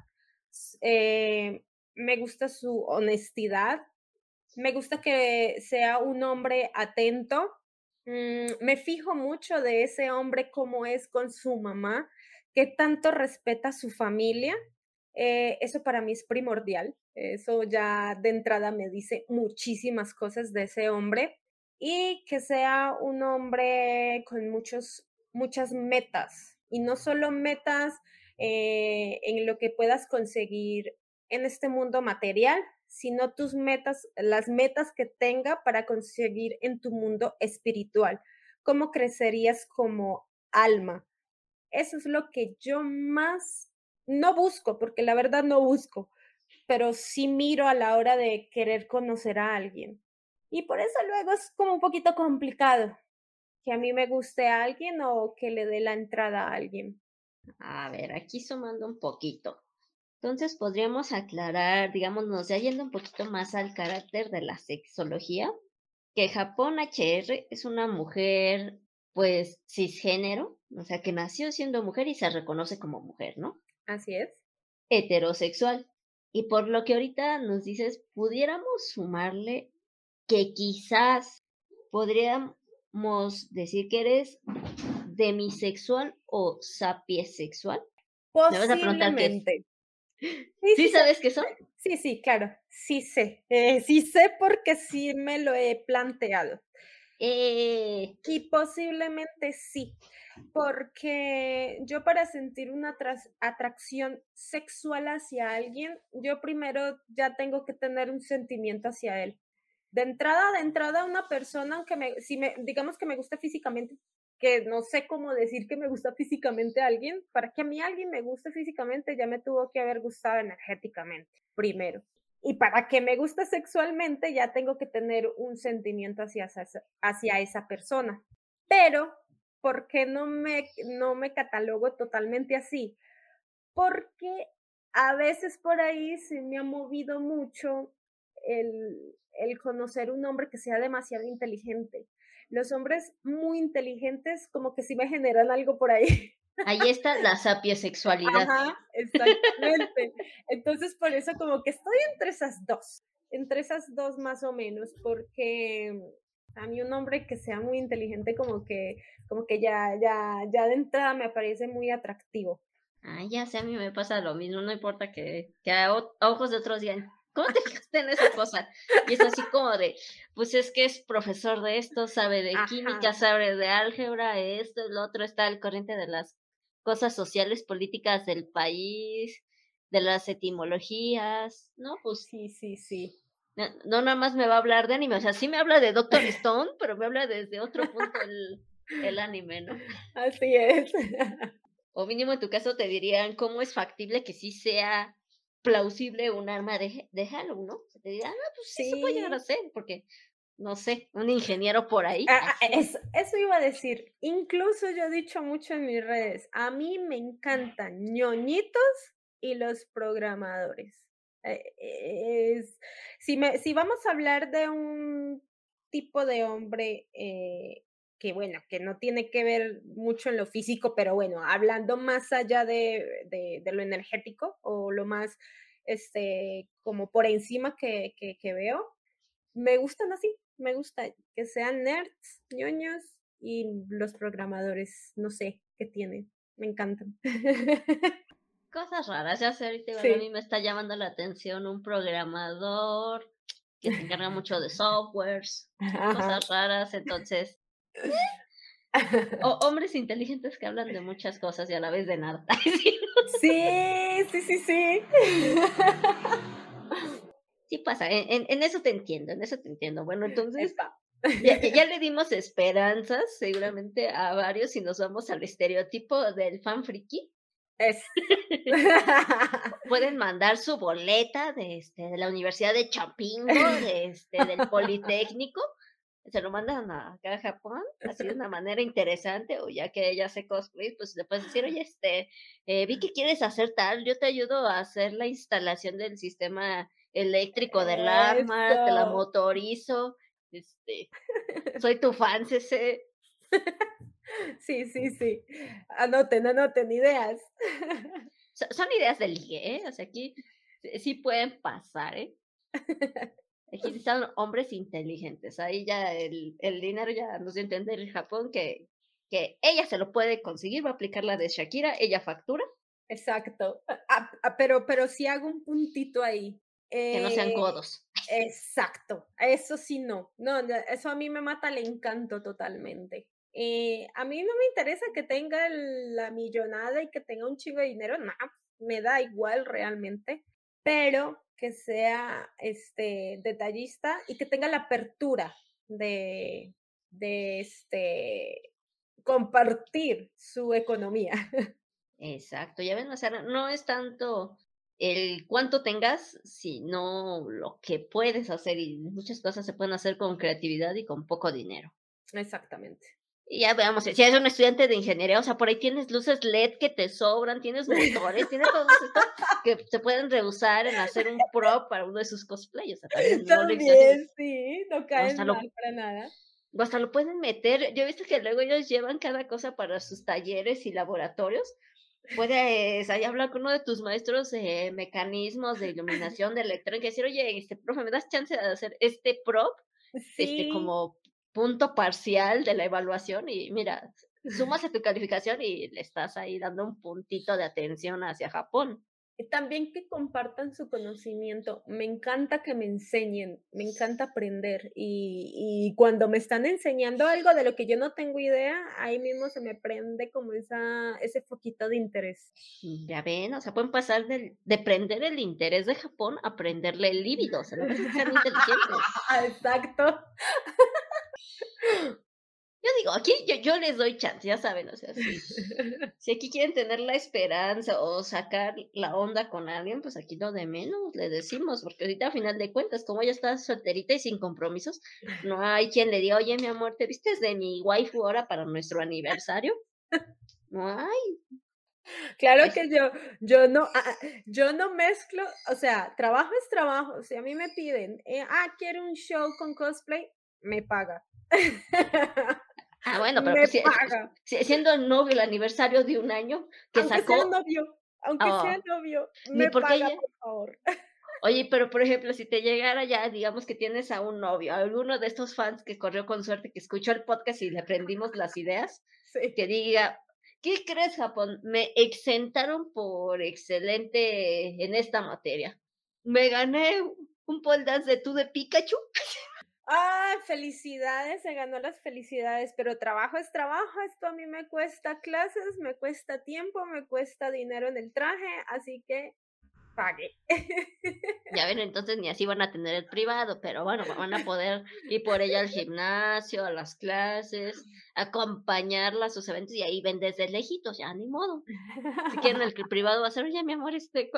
eh, me gusta su honestidad, me gusta que sea un hombre atento, Mm, me fijo mucho de ese hombre cómo es con su mamá, qué tanto respeta a su familia. Eh, eso para mí es primordial. Eso ya de entrada me dice muchísimas cosas de ese hombre y que sea un hombre con muchos, muchas metas y no solo metas eh, en lo que puedas conseguir en este mundo material, sino tus metas, las metas que tenga para conseguir en tu mundo espiritual. ¿Cómo crecerías como alma? Eso es lo que yo más no busco, porque la verdad no busco, pero sí miro a la hora de querer conocer a alguien. Y por eso luego es como un poquito complicado que a mí me guste a alguien o que le dé la entrada a alguien. A ver, aquí sumando un poquito. Entonces podríamos aclarar, digamos, nos ya yendo un poquito más al carácter de la sexología, que Japón HR es una mujer, pues, cisgénero, o sea, que nació siendo mujer y se reconoce como mujer, ¿no? Así es. Heterosexual. Y por lo que ahorita nos dices, pudiéramos sumarle que quizás podríamos decir que eres demisexual o sapiesexual. Posiblemente. ¿Sí, sabes qué son? Sí, sí, claro, sí sé. Eh, sí sé porque sí me lo he planteado. Eh. Y posiblemente sí, porque yo para sentir una atracción sexual hacia alguien, yo primero ya tengo que tener un sentimiento hacia él. De entrada, de entrada, una persona, aunque me, si me, digamos que me gusta físicamente, que no sé cómo decir que me gusta físicamente a alguien. Para que a mí alguien me guste físicamente, ya me tuvo que haber gustado energéticamente, primero. Y para que me guste sexualmente, ya tengo que tener un sentimiento hacia, hacia esa persona. Pero, ¿por qué no me, no me catalogo totalmente así? Porque a veces por ahí se me ha movido mucho el, el conocer un hombre que sea demasiado inteligente los hombres muy inteligentes como que sí me generan algo por ahí. Ahí está la sapiosexualidad. Ajá, exactamente. Entonces, por eso como que estoy entre esas dos. entre esas dos más o menos, porque a mí un hombre que sea muy inteligente como que, como que ya, ya, ya de entrada me parece muy atractivo. Ah, ya sé, a mí me pasa lo mismo, no importa que, que a, ojos de otros digan, ¿cómo te fijaste en esa cosa? Y es así como de, pues es que es profesor de esto, sabe de química, sabe de álgebra, esto, el otro, está al corriente de las cosas sociales, políticas del país, de las etimologías, ¿no? Pues sí, sí, sí. No, nada más me va a hablar de anime, o sea, sí me habla de Doctor Stone, pero me habla desde otro punto el, el anime, ¿no? Así es. O mínimo en tu caso te dirían cómo es factible que sí sea plausible un arma de, de Halo, ¿no? Te dirían, ah, pues sí, se puede llegar a ser, porque, no sé, un ingeniero por ahí. Ah, ah, eso, eso iba a decir, incluso yo he dicho mucho en mis redes, a mí me encantan ñoñitos y los programadores. Eh, es, si, me, si vamos a hablar de un tipo de hombre eh, que, bueno, que no tiene que ver mucho en lo físico, pero bueno, hablando más allá de, de, lo energético o lo más, este, como por encima que, que, que veo, me gustan así, me gusta que sean nerds, ñoños y los programadores, no sé qué tienen, me encantan. cosas raras. Ya sé, ahorita a mí me está llamando la atención un programador que se encarga mucho de softwares, cosas raras, entonces. O hombres inteligentes que hablan de muchas cosas y a la vez de nada. sí, sí, sí, sí. Sí pasa, en, en, eso te entiendo, en eso te entiendo. Bueno, entonces ya, ya, le dimos esperanzas seguramente a varios y nos vamos al estereotipo del fan friki. Es. Pueden mandar su boleta de, este, de la Universidad de Chapingo, de, este, del Politécnico. Se lo mandan acá a Japón, así de una manera interesante, o ya que ella hace cosplay, pues le puedes decir, oye, este, eh, vi que quieres hacer tal, yo te ayudo a hacer la instalación del sistema eléctrico del arma, te la motorizo, este, soy tu fan, ese. Sí, sí, sí. Anoten, anoten ideas. Son ideas del ligue, ¿eh? O sea, aquí sí pueden pasar, ¿eh? Aquí están hombres inteligentes. Ahí ya el, el dinero ya nos dio a entender en Japón que, que ella se lo puede conseguir, va a aplicar la de Shakira, ella factura. Exacto. Ah, ah, pero, pero si hago un puntito ahí. que no sean codos. Eh, exacto. Eso sí no. No, eso a mí me mata el encanto totalmente. Eh, a mí no me interesa que tenga la millonada y que tenga un chingo de dinero, no, me da igual realmente, pero que sea este detallista y que tenga la apertura de, de este compartir su economía. Exacto, ya ven, no es tanto el cuánto tengas, sino lo que puedes hacer y muchas cosas se pueden hacer con creatividad y con poco dinero. Exactamente. Ya veamos, si eres un estudiante de ingeniería, o sea, por ahí tienes luces LED que te sobran, tienes motores, tienes todo esto que se pueden reusar en hacer un prop para uno de sus cosplays. O sea, también, sí, no caen mal para nada. O hasta lo pueden meter, yo he visto que luego ellos llevan cada cosa para sus talleres y laboratorios. Puedes ahí hablar con uno de tus maestros de mecanismos de iluminación, de electrónica, y decir, oye, este profe, ¿me das chance de hacer este prop? Este, como punto parcial de la evaluación y mira, sumas a tu calificación y le estás ahí dando un puntito de atención hacia Japón. También que compartan su conocimiento. Me encanta que me enseñen, me encanta aprender y, y, cuando me están enseñando algo de lo que yo no tengo idea, ahí mismo se me prende como esa, ese foquito de interés. Ya ven, o sea, pueden pasar de, de prender el interés de Japón a prenderle el líbido, o sea, no inteligentes. Exacto. Digo, aquí yo, yo, les doy chance, ya saben, o sea, si, si, aquí quieren tener la esperanza o sacar la onda con alguien, pues aquí no de menos le decimos, porque ahorita a final de cuentas, como ella está solterita y sin compromisos, no hay quien le diga, oye, mi amor, ¿te vistes de mi waifu ahora para nuestro aniversario? No hay. Claro que yo, yo no, ah, yo no mezclo, o sea, trabajo es trabajo. Si a mí me piden, eh, ah, quiero un show con cosplay, me paga. Ah, bueno, pero pues, si, siendo el novio el aniversario de un año que aunque sacó. Sea novio, aunque sea oh, novio, me paga, por favor. Oye, pero por ejemplo, si te llegara ya, digamos que tienes a un novio, a alguno de estos fans que corrió con suerte, que escuchó el podcast y le aprendimos las ideas, que diga, ¿qué crees, Japón? Me exentaron por excelente en esta materia. Me gané un pole dance de tú de Pikachu. Ah, felicidades, se ganó las felicidades, pero trabajo es trabajo, esto a mí me cuesta clases, me cuesta tiempo, me cuesta dinero en el traje, así que pague. Ya ven, entonces ni así van a tener el privado, pero bueno, van a poder ir por ella al gimnasio, a las clases, acompañarla a sus eventos y ahí ven desde lejitos, ya ni modo. Si quieren el privado va a ser, oye, mi amor, este,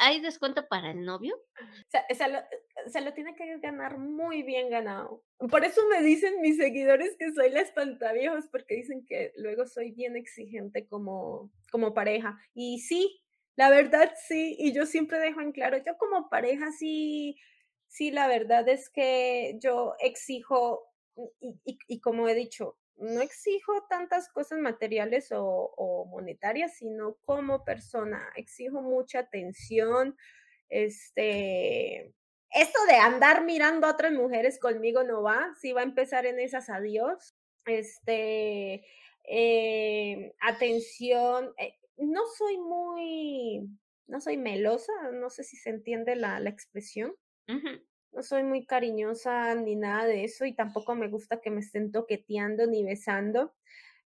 ¿hay descuento para el novio? O sea, se, lo, se lo tiene que ganar muy bien ganado. Por eso me dicen mis seguidores que soy la espantaviejos, porque dicen que luego soy bien exigente como, como pareja. Y sí, la verdad sí, y yo siempre dejo en claro, yo como pareja sí, sí, la verdad es que yo exijo, y, como he dicho, no exijo tantas cosas materiales o, monetarias, sino como persona, exijo mucha atención, este, esto de andar mirando a otras mujeres conmigo no va, sí va a empezar en esas adiós, este, eh, atención, eh, no soy muy, no soy melosa, no sé si se entiende la, la expresión. No soy muy cariñosa ni nada de eso y tampoco me gusta que me estén toqueteando ni besando.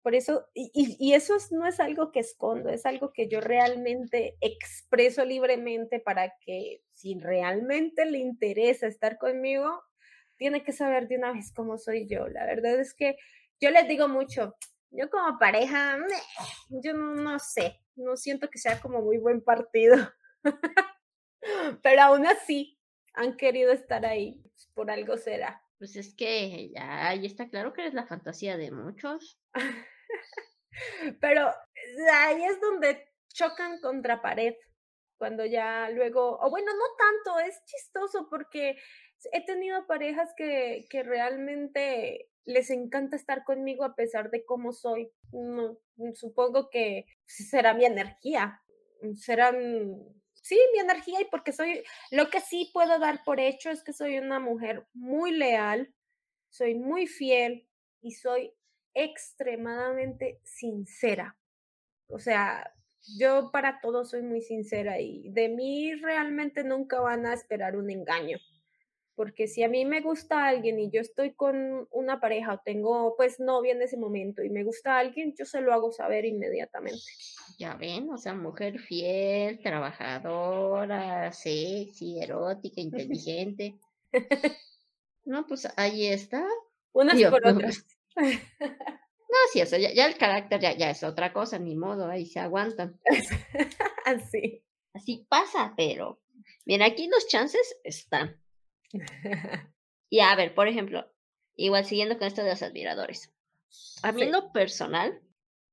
Por eso, y, y, eso no es algo que escondo, es algo que yo realmente expreso libremente para que si realmente le interesa estar conmigo, tiene que saber de una vez cómo soy yo. La verdad es que yo les digo mucho, yo como pareja, yo no, no sé, no siento que sea como muy buen partido. Pero aún así, han querido estar ahí, pues, por algo será. Pues es que ya ahí está claro que eres la fantasía de muchos. Pero ahí es donde chocan contra pared, cuando ya luego, o bueno, no tanto, es chistoso porque he tenido parejas que, que realmente les encanta estar conmigo a pesar de cómo soy. No, supongo que será mi energía, serán, sí, mi energía y porque soy, lo que sí puedo dar por hecho es que soy una mujer muy leal, soy muy fiel y soy extremadamente sincera. O sea, yo para todo soy muy sincera y de mí realmente nunca van a esperar un engaño porque si a mí me gusta alguien y yo estoy con una pareja o tengo pues novia en ese momento y me gusta alguien, yo se lo hago saber inmediatamente. Ya ven, o sea, mujer fiel, trabajadora, sexy, erótica, inteligente. no, pues ahí está. Unas por otras. No, sí, eso ya, ya el carácter ya, ya, es otra cosa, ni modo, ahí se aguantan. Así. Así pasa, pero bien, aquí los chances están. y a ver, por ejemplo, igual siguiendo con esto de los admiradores. A mí en lo personal,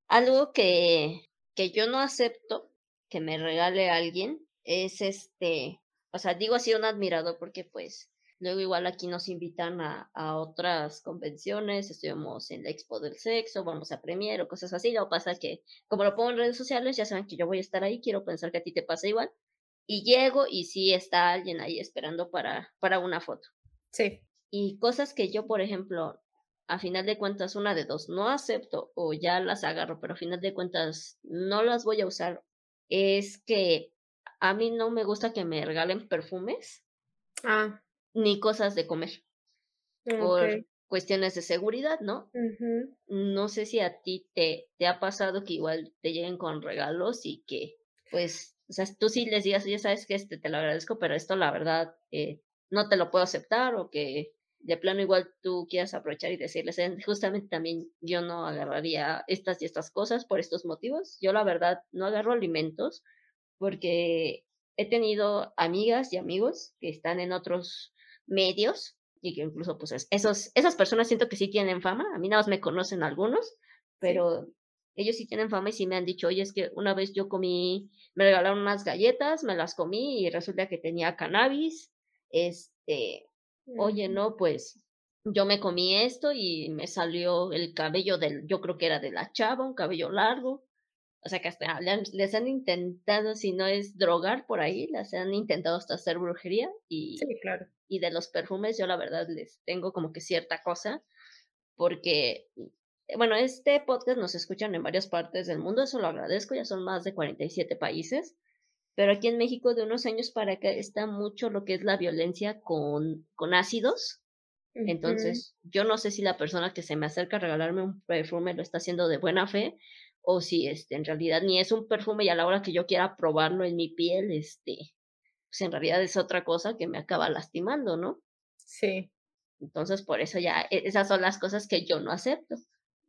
algo que, que yo no acepto que me regale alguien es este, o sea, digo así un admirador porque pues luego igual aquí nos invitan a, a otras convenciones, estuvimos en la Expo del Sexo, vamos a Premier o cosas así, lo pasa que como lo pongo en redes sociales, ya saben que yo voy a estar ahí, quiero pensar que a ti te pasa igual, y llego y sí está alguien ahí esperando para, para una foto. Sí. Y cosas que yo, por ejemplo, a final de cuentas, una de dos, no acepto o ya las agarro, pero a final de cuentas no las voy a usar, es que a mí no me gusta que me regalen perfumes ah. ni cosas de comer. Por cuestiones de seguridad, ¿no? No sé si a ti te, te ha pasado que igual te lleguen con regalos y que pues o sea, tú sí les digas, ya sabes que este te lo agradezco, pero esto la verdad eh, no te lo puedo aceptar o que de plano igual tú quieras aprovechar y decirles, eh, justamente también yo no agarraría estas y estas cosas por estos motivos. Yo la verdad no agarro alimentos porque he tenido amigas y amigos que están en otros medios y que incluso pues esos, esas personas siento que sí tienen fama, a mí nada más me conocen algunos, pero ellos sí tienen fama y sí me han dicho, oye, es que una vez yo comí, me regalaron unas galletas, me las comí y resulta que tenía cannabis, este, oye, no, pues yo me comí esto y me salió el cabello del, yo creo que era de la chava, un cabello largo, O sea, que hasta les han intentado, si no es drogar por ahí, les han intentado hasta hacer brujería. Y, sí, claro. Y de los perfumes, yo la verdad les tengo como que cierta cosa, porque, bueno, este podcast nos escuchan en varias partes del mundo, eso lo agradezco, ya son más de 47 países. Pero aquí en México, de unos años para acá, está mucho lo que es la violencia con, con ácidos. Entonces, yo no sé si la persona que se me acerca a regalarme un perfume lo está haciendo de buena fe o si este, en realidad ni es un perfume y a la hora que yo quiera probarlo en mi piel, este, pues en realidad es otra cosa que me acaba lastimando, ¿no? Sí. Entonces, por eso ya, e, esas son las cosas que yo no acepto.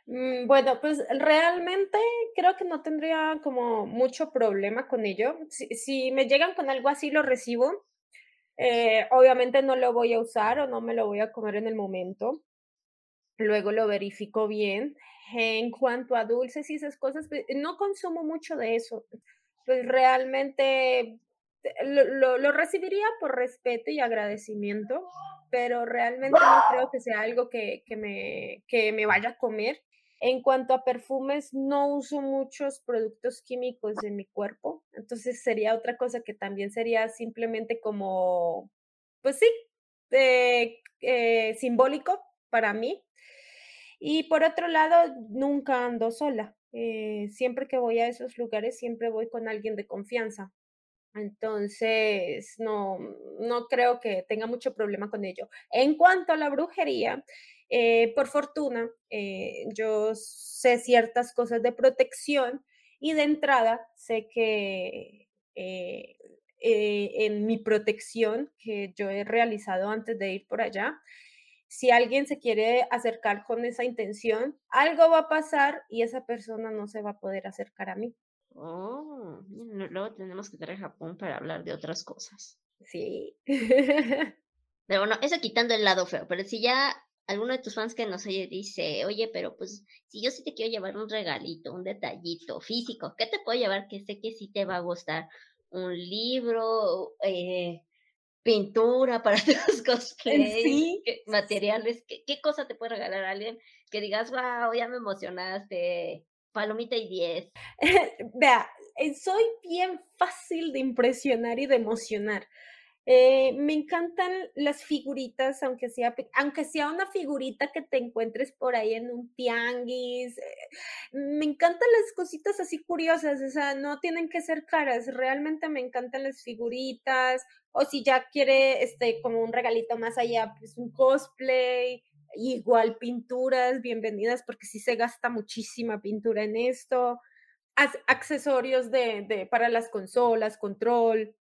Mm, bueno, pues realmente creo que no tendría como mucho problema con ello. Si, me llegan con algo así, lo recibo. Eh, obviamente no lo voy a usar o no me lo voy a comer en el momento. Luego lo verifico bien. En cuanto a dulces y esas cosas, pues, no consumo mucho de eso. Pues realmente eh, lo, lo, recibiría por respeto y agradecimiento, pero realmente no creo que sea algo que, que, me, que me vaya a comer. En cuanto a perfumes, no uso muchos productos químicos en mi cuerpo, entonces sería otra cosa que también sería simplemente como, pues sí, eh, simbólico para mí, y por otro lado, nunca ando sola. Eh, siempre que voy a esos lugares, siempre voy con alguien de confianza. Entonces, no, no creo que tenga mucho problema con ello. En cuanto a la brujería, eh, por fortuna, eh, yo sé ciertas cosas de protección y de entrada sé que en mi protección que yo he realizado antes de ir por allá, si alguien se quiere acercar con esa intención, algo va a pasar y esa persona no se va a poder acercar a mí. Oh, luego tenemos que traer a Japón para hablar de otras cosas. Sí. pero bueno, eso quitando el lado feo, pero si ya alguno de tus fans que nos oye dice, oye, pero pues si yo sí te quiero llevar un regalito, un detallito físico, ¿qué te puedo llevar que sé que sí te va a gustar? Un libro, eh, pintura para tus cosplays, ¿Sí? materiales, ¿qué, ¿qué, cosa te puede regalar a alguien que digas, wow, ya me emocionaste, palomita y 10? Vea, eh, soy bien fácil de impresionar y de emocionar. Eh, me encantan las figuritas, aunque sea, aunque sea una figurita que te encuentres por ahí en un tianguis. Eh, me encantan las cositas así curiosas, o sea, no tienen que ser caras. Realmente me encantan las figuritas. O si ya quiere, este, como un regalito más allá, pues un cosplay, igual pinturas, bienvenidas, porque sí se gasta muchísima pintura en esto. accesorios de, de, para las consolas, control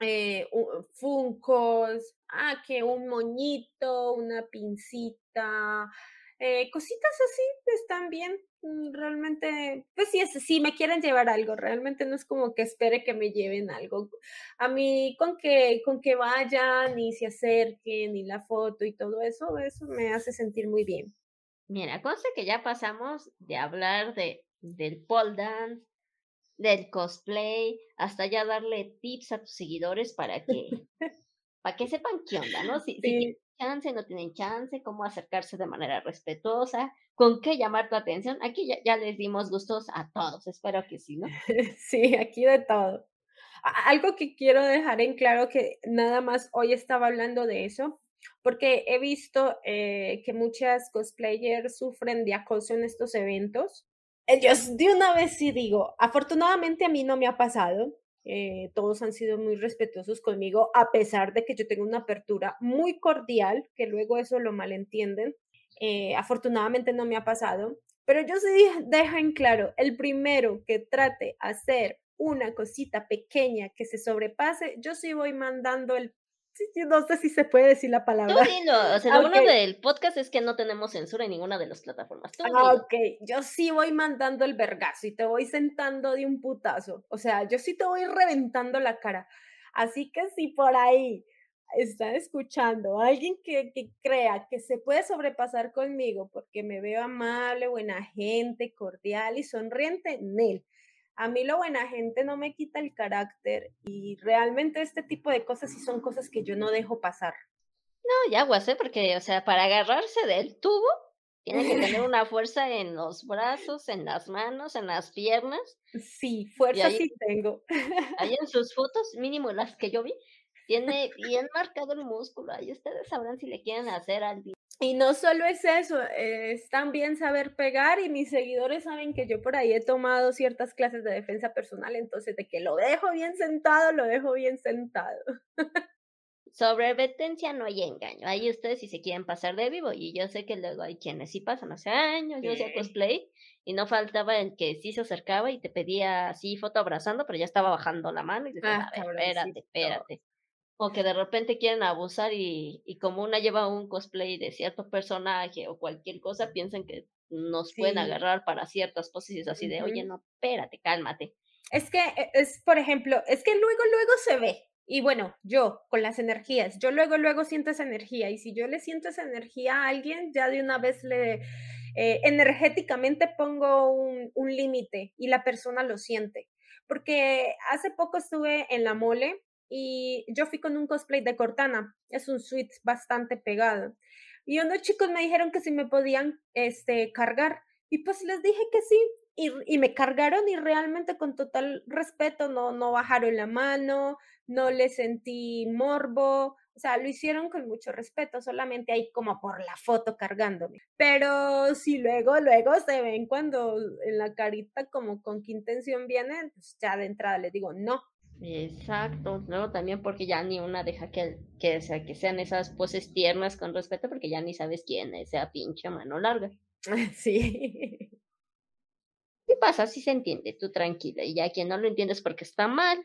eh, funcos, ah, que un moñito, una pincita, eh, cositas así están bien. Mm, realmente, pues sí, si me quieren llevar algo, realmente no es como que espere que me lleven algo. A mí con que, con que vayan y se acerquen y la foto y todo eso, eso me hace sentir muy bien. Mira, cosa que ya pasamos de hablar de, del pole dance, del cosplay, hasta ya darle tips a tus seguidores para que, para que sepan qué onda, ¿no? Si, tienen chance, no tienen chance, cómo acercarse de manera respetuosa, con qué llamar tu atención. Aquí ya, ya les dimos gustos a todos, espero que sí, ¿no? Sí, aquí de todo. Algo que quiero dejar en claro que nada más hoy estaba hablando de eso, porque he visto eh, que muchas cosplayers sufren de acoso en estos eventos ellos de una vez sí digo, afortunadamente a mí no me ha pasado, eh, todos han sido muy respetuosos conmigo, a pesar de que yo tengo una apertura muy cordial, que luego eso lo malentienden. Eh, afortunadamente no me ha pasado, pero yo sí dejo en claro, el primero que trate hacer una cosita pequeña que se sobrepase, yo sí voy mandando el no sé si se puede decir la palabra. Tú dilo, o sea, lo bueno del podcast es que no tenemos censura en ninguna de las plataformas. ah, ok, yo sí voy mandando el vergazo y te voy sentando de un putazo. O sea, yo sí te voy reventando la cara. Así que si por ahí están escuchando alguien que, que crea que se puede sobrepasar conmigo porque me veo amable, buena gente, cordial y sonriente, en él a mí lo buena gente no me quita el carácter y realmente este tipo de cosas sí son cosas que yo no dejo pasar. No, ya guasé, porque, o sea, para agarrarse del tubo, Tiene que tener una fuerza en los brazos, en las manos, en las piernas. Sí, fuerza sí tengo. Ahí en sus fotos, mínimo las que yo vi, tiene bien marcado el músculo. Ahí ustedes sabrán si le quieren hacer al y no solo es eso, es también saber pegar y mis seguidores saben que yo por ahí he tomado ciertas clases de defensa personal, entonces de que lo dejo bien sentado, lo dejo bien sentado. Sobre advertencia no hay engaño. Ahí ustedes si se quieren pasar de vivo. Y yo sé que luego hay quienes sí pasan hace años. Yo hacía cosplay y no faltaba el que sí se acercaba y te pedía así foto abrazando, pero ya estaba bajando la mano y decía, ah, espérate, espérate o que de repente quieren abusar y, y, como una lleva un cosplay de cierto personaje o cualquier cosa, piensan que nos pueden agarrar para ciertas poses así de, oye, no, espérate, cálmate. Es que, e, es, por ejemplo, es que luego, luego se ve. Y bueno, yo con las energías, yo luego, luego siento esa energía. Y si yo le siento esa energía a alguien, ya de una vez le eh, energéticamente pongo un, un límite y la persona lo siente. Porque hace poco estuve en la mole y yo fui con un cosplay de Cortana, es un suite bastante pegado. Y unos chicos me dijeron que si me podían este, cargar y pues les dije que sí y, y, me cargaron y realmente con total respeto no, no bajaron la mano, no le sentí morbo, o sea, lo hicieron con mucho respeto, solamente ahí como por la foto cargándome. Pero si luego, luego se ven cuando en la carita como con qué intención vienen, pues ya de entrada les digo, no, Exacto, ¿no? También porque ya ni una deja que, que, sea, que sean esas poses tiernas con respeto, porque ya ni sabes quién es esa pinche mano larga. Sí. ¿Qué pasa? Si se entiende, tú tranquila. Y ya quien no lo entiende es porque está mal.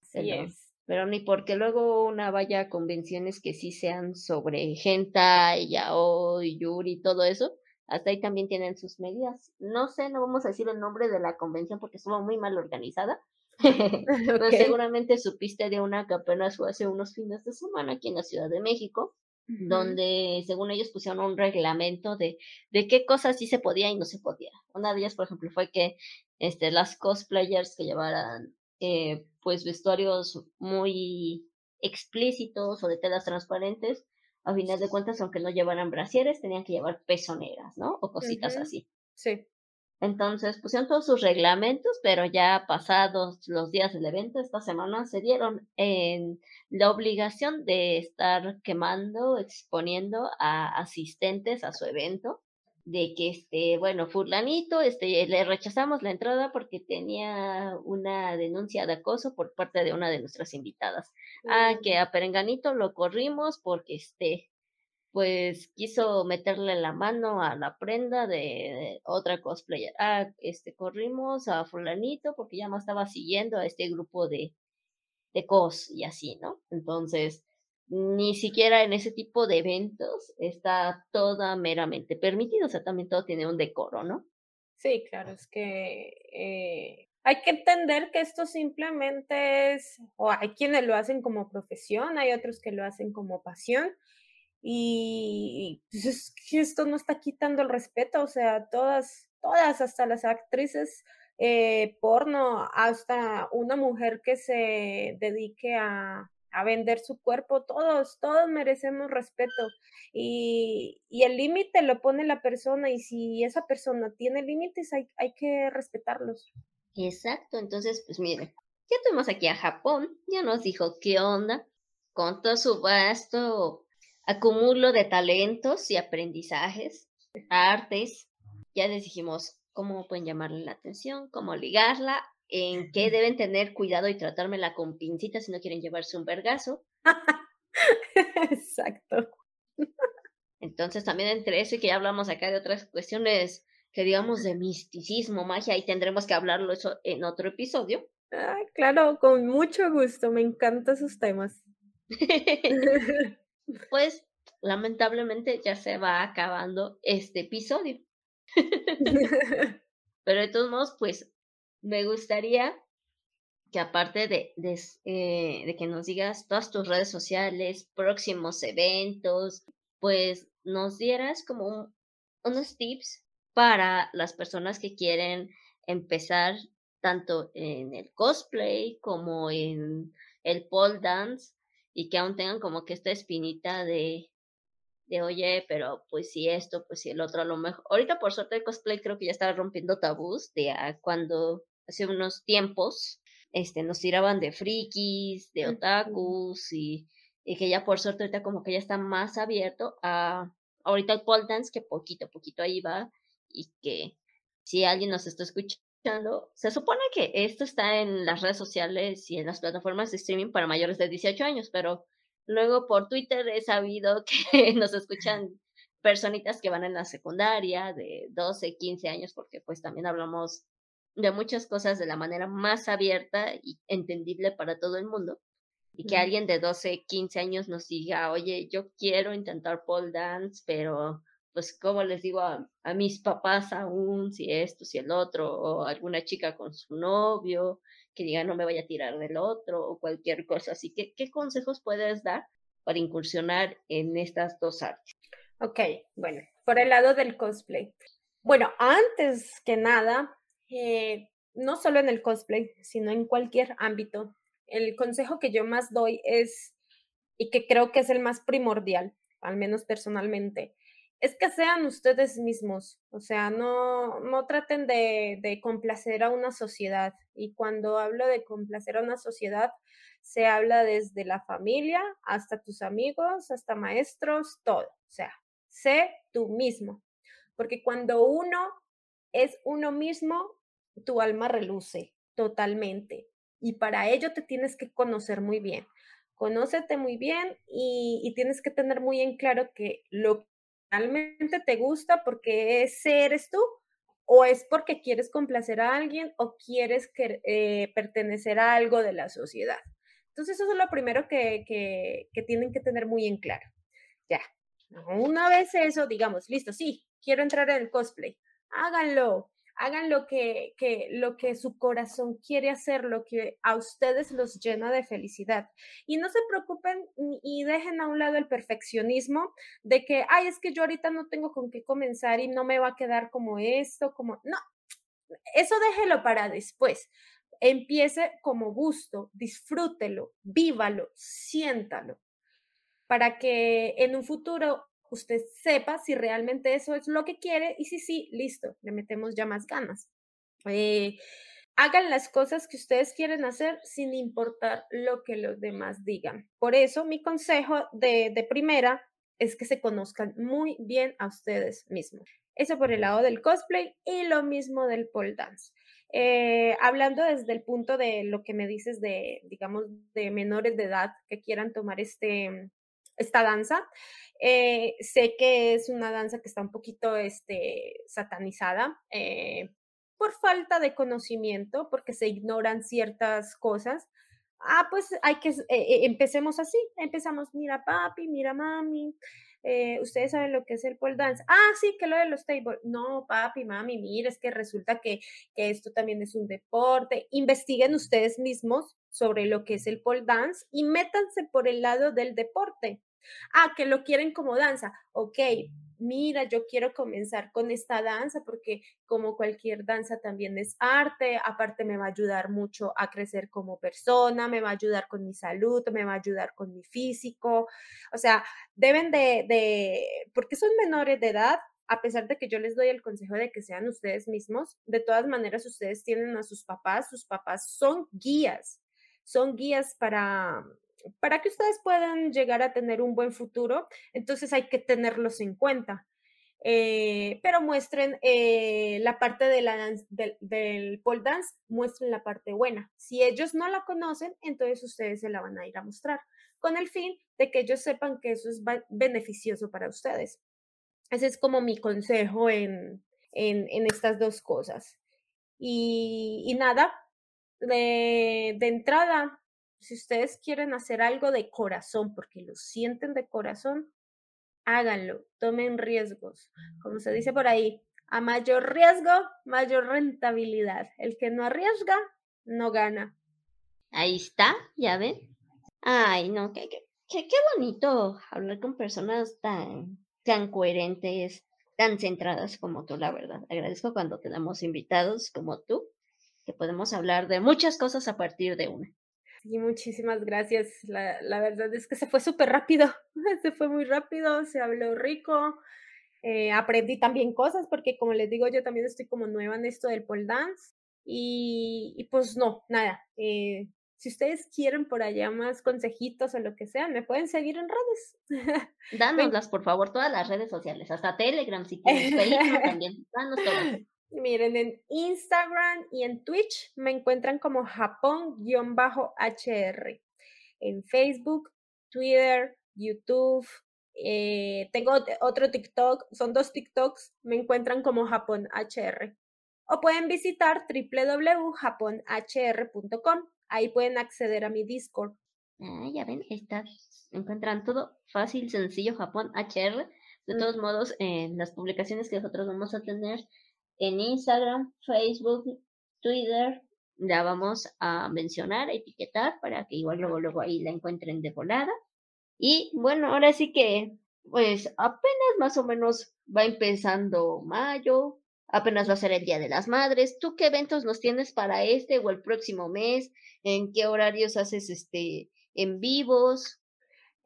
Sí pero, es. Pero ni porque luego una vaya a convenciones que sí sean sobre hentai, yaoi, yuri, todo eso. Hasta ahí también tienen sus medidas. No sé, no vamos a decir el nombre de la convención porque estuvo muy mal organizada Pero seguramente supiste de una que apenas fue hace unos fines de semana aquí en la Ciudad de México, donde según ellos pusieron un reglamento de, de qué cosas sí se podía y no se podía. Una de ellas, por ejemplo, fue que este, las cosplayers que llevaran eh, pues vestuarios muy explícitos o de telas transparentes, a final de cuentas, aunque no llevaran brasieres, tenían que llevar pezoneras, ¿no? O cositas así. Sí. Entonces pusieron todos sus reglamentos, pero ya pasados los días del evento, esta semana se dieron en la obligación de estar quemando, exponiendo a asistentes a su evento, de que este, bueno, fulanito, este, le rechazamos la entrada porque tenía una denuncia de acoso por parte de una de nuestras invitadas. Ah, que a Perenganito lo corrimos porque este, pues quiso meterle la mano a la prenda de, otra cosplayer. Ah, este, corrimos a fulanito porque ya no estaba siguiendo a este grupo de, de cos y así, ¿no? Entonces, ni siquiera en ese tipo de eventos está toda meramente permitido, o sea, también todo tiene un decoro, ¿no? Sí, claro, es que eh, hay que entender que esto simplemente es, o hay quienes lo hacen como profesión, hay otros que lo hacen como pasión, y pues es que esto no está quitando el respeto, o sea, todas, todas, hasta las actrices eh, porno, hasta una mujer que se dedique a, a vender su cuerpo, todos, todos merecemos respeto. Y, y el límite lo pone la persona y si esa persona tiene límites hay, hay que respetarlos. Exacto, entonces, pues mire, ya tuvimos aquí a Japón, ya nos dijo qué onda con todo su vasto acumulo de talentos y aprendizajes, artes. Ya les dijimos cómo pueden llamarle la atención, cómo ligarla, en qué deben tener cuidado y tratármela con pincita si no quieren llevarse un vergazo. Exacto. Entonces también entre eso y que ya hablamos acá de otras cuestiones que digamos de misticismo, magia, y tendremos que hablarlo eso en otro episodio. Ah, claro, con mucho gusto, me encantan esos temas. pues lamentablemente ya se va acabando este episodio. Pero de todos modos, pues me gustaría que aparte de, de, eh, de, que nos digas todas tus redes sociales, próximos eventos, pues nos dieras como unos tips para las personas que quieren empezar tanto en el cosplay como en el pole dance y que aún tengan como que esta espinita de, de oye, pero pues si esto, pues si el otro, a lo mejor. Ahorita por suerte el cosplay creo que ya está rompiendo tabús de a cuando hace unos tiempos este, nos tiraban de frikis, de otakus y, y que ya por suerte ahorita como que ya está más abierto a ahorita el pole dance que poquito a poquito ahí va y que si alguien nos está escuchando, se supone que esto está en las redes sociales y en las plataformas de streaming para mayores de 18 años, pero luego por Twitter he sabido que nos escuchan personitas que van en la secundaria de 12, 15 años, porque pues también hablamos de muchas cosas de la manera más abierta y entendible para todo el mundo. Y que alguien de 12, 15 años nos diga, oye, yo quiero intentar pole dance, pero pues como les digo a, mis papás aún, si esto, si el otro, o alguna chica con su novio, que diga no me vaya a tirar del otro, o cualquier cosa. Así que, ¿qué consejos puedes dar para incursionar en estas dos artes? Ok, bueno, por el lado del cosplay. Bueno, antes que nada, eh, no solo en el cosplay, sino en cualquier ámbito, el consejo que yo más doy es, y que creo que es el más primordial, al menos personalmente, es que sean ustedes mismos, o sea, no, no traten de, complacer a una sociedad. Y cuando hablo de complacer a una sociedad, se habla desde la familia hasta tus amigos, hasta maestros, todo. O sea, sé tú mismo. Porque cuando uno es uno mismo, tu alma reluce totalmente. Y para ello te tienes que conocer muy bien. Conócete muy bien y, y tienes que tener muy en claro que lo realmente te gusta porque eres tú o es porque quieres complacer a alguien o quieres que, eh, pertenecer a algo de la sociedad. Entonces eso es lo primero que, que, que tienen que tener muy en claro. Ya, una vez eso, digamos, listo, sí, quiero entrar en el cosplay, háganlo, hagan lo que, que, lo que su corazón quiere hacer, lo que a ustedes los llena de felicidad. Y no se preocupen y dejen a un lado el perfeccionismo de que, ay, es que yo ahorita no tengo con qué comenzar y no me va a quedar como esto, como, no, eso déjelo para después. Empiece como gusto, disfrútelo, vívalo, siéntalo, para que en un futuro usted sepa si realmente eso es lo que quiere y si sí, listo, le metemos ya más ganas. Eh, hagan las cosas que ustedes quieren hacer sin importar lo que los demás digan. Por eso mi consejo de, de primera es que se conozcan muy bien a ustedes mismos. Eso por el lado del cosplay y lo mismo del pole dance. Eh, hablando desde el punto de lo que me dices de, digamos, de menores de edad que quieran tomar este, esta danza, eh, sé que es una danza que está un poquito este, satanizada eh, por falta de conocimiento, porque se ignoran ciertas cosas. Ah, pues hay que, eh, empecemos así, empezamos, mira papi, mira mami, ustedes saben lo que es el pole dance. Ah, sí, que lo de los tables. No, papi, mami, mira, es que resulta que, que, esto también es un deporte. Investiguen ustedes mismos sobre lo que es el pole dance y métanse por el lado del deporte. Ah, que lo quieren como danza. Ok, mira, yo quiero comenzar con esta danza porque como cualquier danza también es arte, aparte me va a ayudar mucho a crecer como persona, me va a ayudar con mi salud, me va a ayudar con mi físico. O sea, deben de, de porque son menores de edad, a pesar de que yo les doy el consejo de que sean ustedes mismos, de todas maneras ustedes tienen a sus papás, sus papás son guías, son guías para, para que ustedes puedan llegar a tener un buen futuro, entonces hay que tenerlos en cuenta. Eh, pero muestren eh, la parte de la del, del pole dance, muestren la parte buena. Si ellos no la conocen, entonces ustedes se la van a ir a mostrar, con el fin de que ellos sepan que eso es beneficioso para ustedes. Ese es como mi consejo en, en, estas dos cosas. Y nada, de, de entrada, si ustedes quieren hacer algo de corazón, porque lo sienten de corazón, háganlo, tomen riesgos. Como se dice por ahí, a mayor riesgo, mayor rentabilidad. El que no arriesga, no gana. Ahí está, ya ven. Ay, no, qué, qué, qué bonito hablar con personas tan, tan coherentes, tan centradas como tú, la verdad. Agradezco cuando tenemos invitados como tú, que podemos hablar de muchas cosas a partir de una. Sí, muchísimas gracias. La, la verdad es que se fue súper rápido, se fue muy rápido, se habló rico, eh, aprendí también cosas porque como les digo, yo también estoy como nueva en esto del pole dance y, y pues no, nada. Eh, si ustedes quieren por allá más consejitos o lo que sea, me pueden seguir en redes. Dánoslas, por favor, todas las redes sociales, hasta Telegram si quieres, Facebook también, danos todas. Miren, en Instagram y en Twitch me encuentran como Japón-HR. En Facebook, Twitter, YouTube. Eh, tengo otro TikTok, son dos TikToks, me encuentran como Japón HR. O pueden visitar www.japonhr.com. Ahí pueden acceder a mi Discord. Ah, ya ven, está, encuentran todo fácil, sencillo, Japón HR. De todos modos, en las publicaciones que nosotros vamos a tener en Instagram, Facebook, Twitter, la vamos a mencionar, etiquetar para que igual luego, luego ahí la encuentren de volada. Y bueno, ahora sí que, pues apenas más o menos va empezando mayo, apenas va a ser el Día de las Madres. ¿Tú qué eventos nos tienes para este o el próximo mes? ¿En qué horarios haces este en vivos?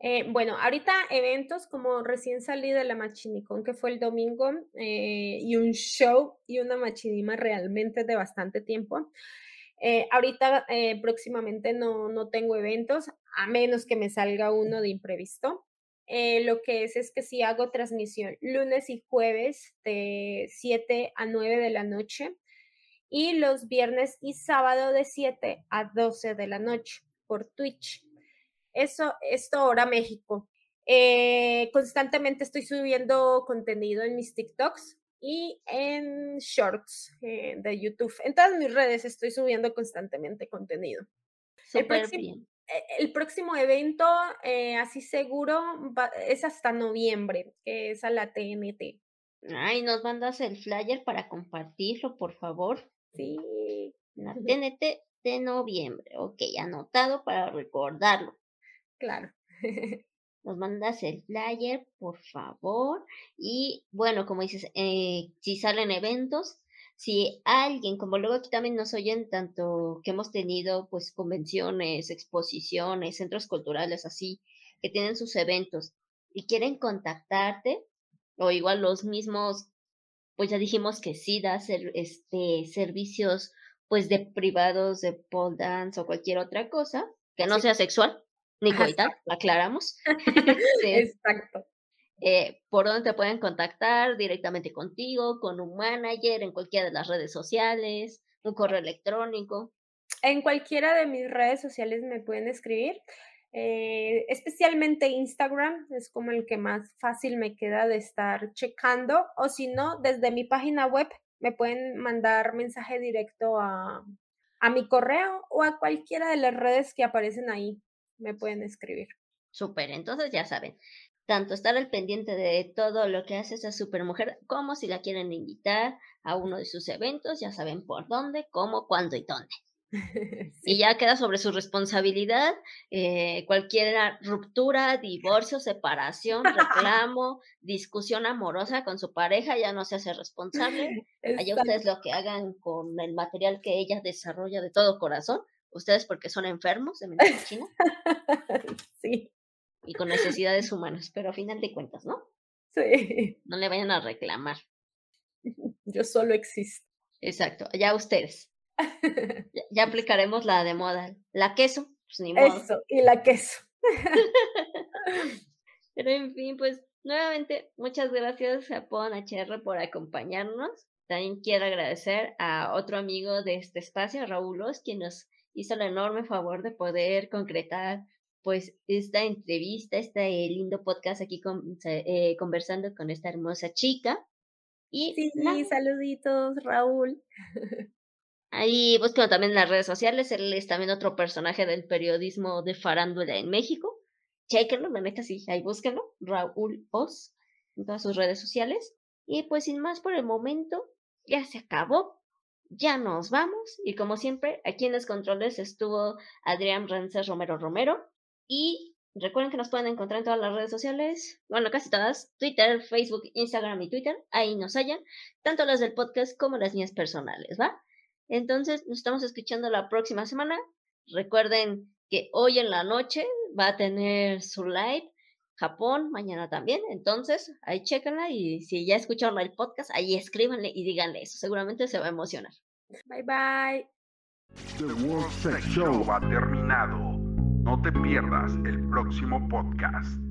Eh, bueno, ahorita eventos como recién salí de la Machinicón, que fue el domingo, eh, y un show y una machinima realmente de bastante tiempo. Eh, ahorita próximamente no, no tengo eventos, a menos que me salga uno de imprevisto. lo que es es que sí hago transmisión lunes y jueves de 7 a 9 de la noche y los viernes y sábado de 7 a 12 de la noche por Twitch. Eso, esto ahora México. Eh, constantemente estoy subiendo contenido en mis TikToks y en Shorts eh, de YouTube. En todas mis redes estoy subiendo constantemente contenido. el, próximo, e, el próximo evento, eh, así seguro, es hasta noviembre, que es a la TNT. Ay, nos mandas el flyer para compartirlo, por favor. Sí. La TNT de noviembre. Ok, anotado para recordarlo. Claro. Nos mandas el flyer, por favor. Y bueno, como dices, eh, si salen eventos, si alguien, como luego aquí también nos oyen tanto que hemos tenido pues convenciones, exposiciones, centros culturales así, que tienen sus eventos y quieren contactarte, o igual los mismos, pues ya dijimos que sí da ser, este, servicios pues de privados, de pole dance o cualquier otra cosa, que no sea sexual, ni coital, aclaramos. Exacto. Eh, por dónde te pueden contactar directamente contigo, con un manager, en cualquiera de las redes sociales, un correo electrónico. En cualquiera de mis redes sociales me pueden escribir. Eh, especialmente Instagram es como el que más fácil me queda de estar checando o si no, desde mi página web me pueden mandar mensaje directo a, a mi correo o a cualquiera de las redes que aparecen ahí me pueden escribir. Súper, entonces ya saben, tanto estar al pendiente de todo lo que hace esa supermujer, como si la quieren invitar a uno de sus eventos, ya saben por dónde, cómo, cuándo y dónde. Y ya queda sobre su responsabilidad eh, cualquier ruptura, divorcio, separación, reclamo, discusión amorosa con su pareja, ya no se hace responsable. Allá ustedes lo que hagan con el material que ella desarrolla de todo corazón, ustedes porque son enfermos de mente china. sí. Y con necesidades humanas, pero a final de cuentas, ¿no? Sí. No le vayan a reclamar. Yo solo existo. Exacto, ya ustedes. ya, aplicaremos la de moda. La queso, pues ni modo. Eso, y la queso. pero en fin, pues nuevamente, muchas gracias Japón HR por acompañarnos. También quiero agradecer a otro amigo de este espacio, Raúl Oz, quien nos hizo el enorme favor de poder concretar pues esta entrevista, este lindo podcast aquí con, eh, conversando con esta hermosa chica. Y sí, saluditos, Raúl. Ahí búsquenlo también en las redes sociales, él es también otro personaje del periodismo de farándula en México. Chequenlo, la neta sí, ahí búsquenlo, Raúl Oz, en todas sus redes sociales. Y pues sin más por el momento, ya se acabó ya nos vamos. Y como siempre, aquí en los controles estuvo Adrián Rences Romero Romero. Y recuerden que nos pueden encontrar en todas las redes sociales, bueno, casi todas, Twitter, Facebook, Instagram y Twitter. Ahí nos hallan, tanto las del podcast como las mías personales, ¿va? Entonces, nos estamos escuchando la próxima semana. Recuerden que hoy en la noche va a tener su live. Japón, mañana también. Entonces, ahí chéquenla y si ya escucharon el podcast, ahí escríbanle y díganle eso. Seguramente se va a emocionar. Bye bye. The World Sex Show ha terminado. No te pierdas el próximo podcast.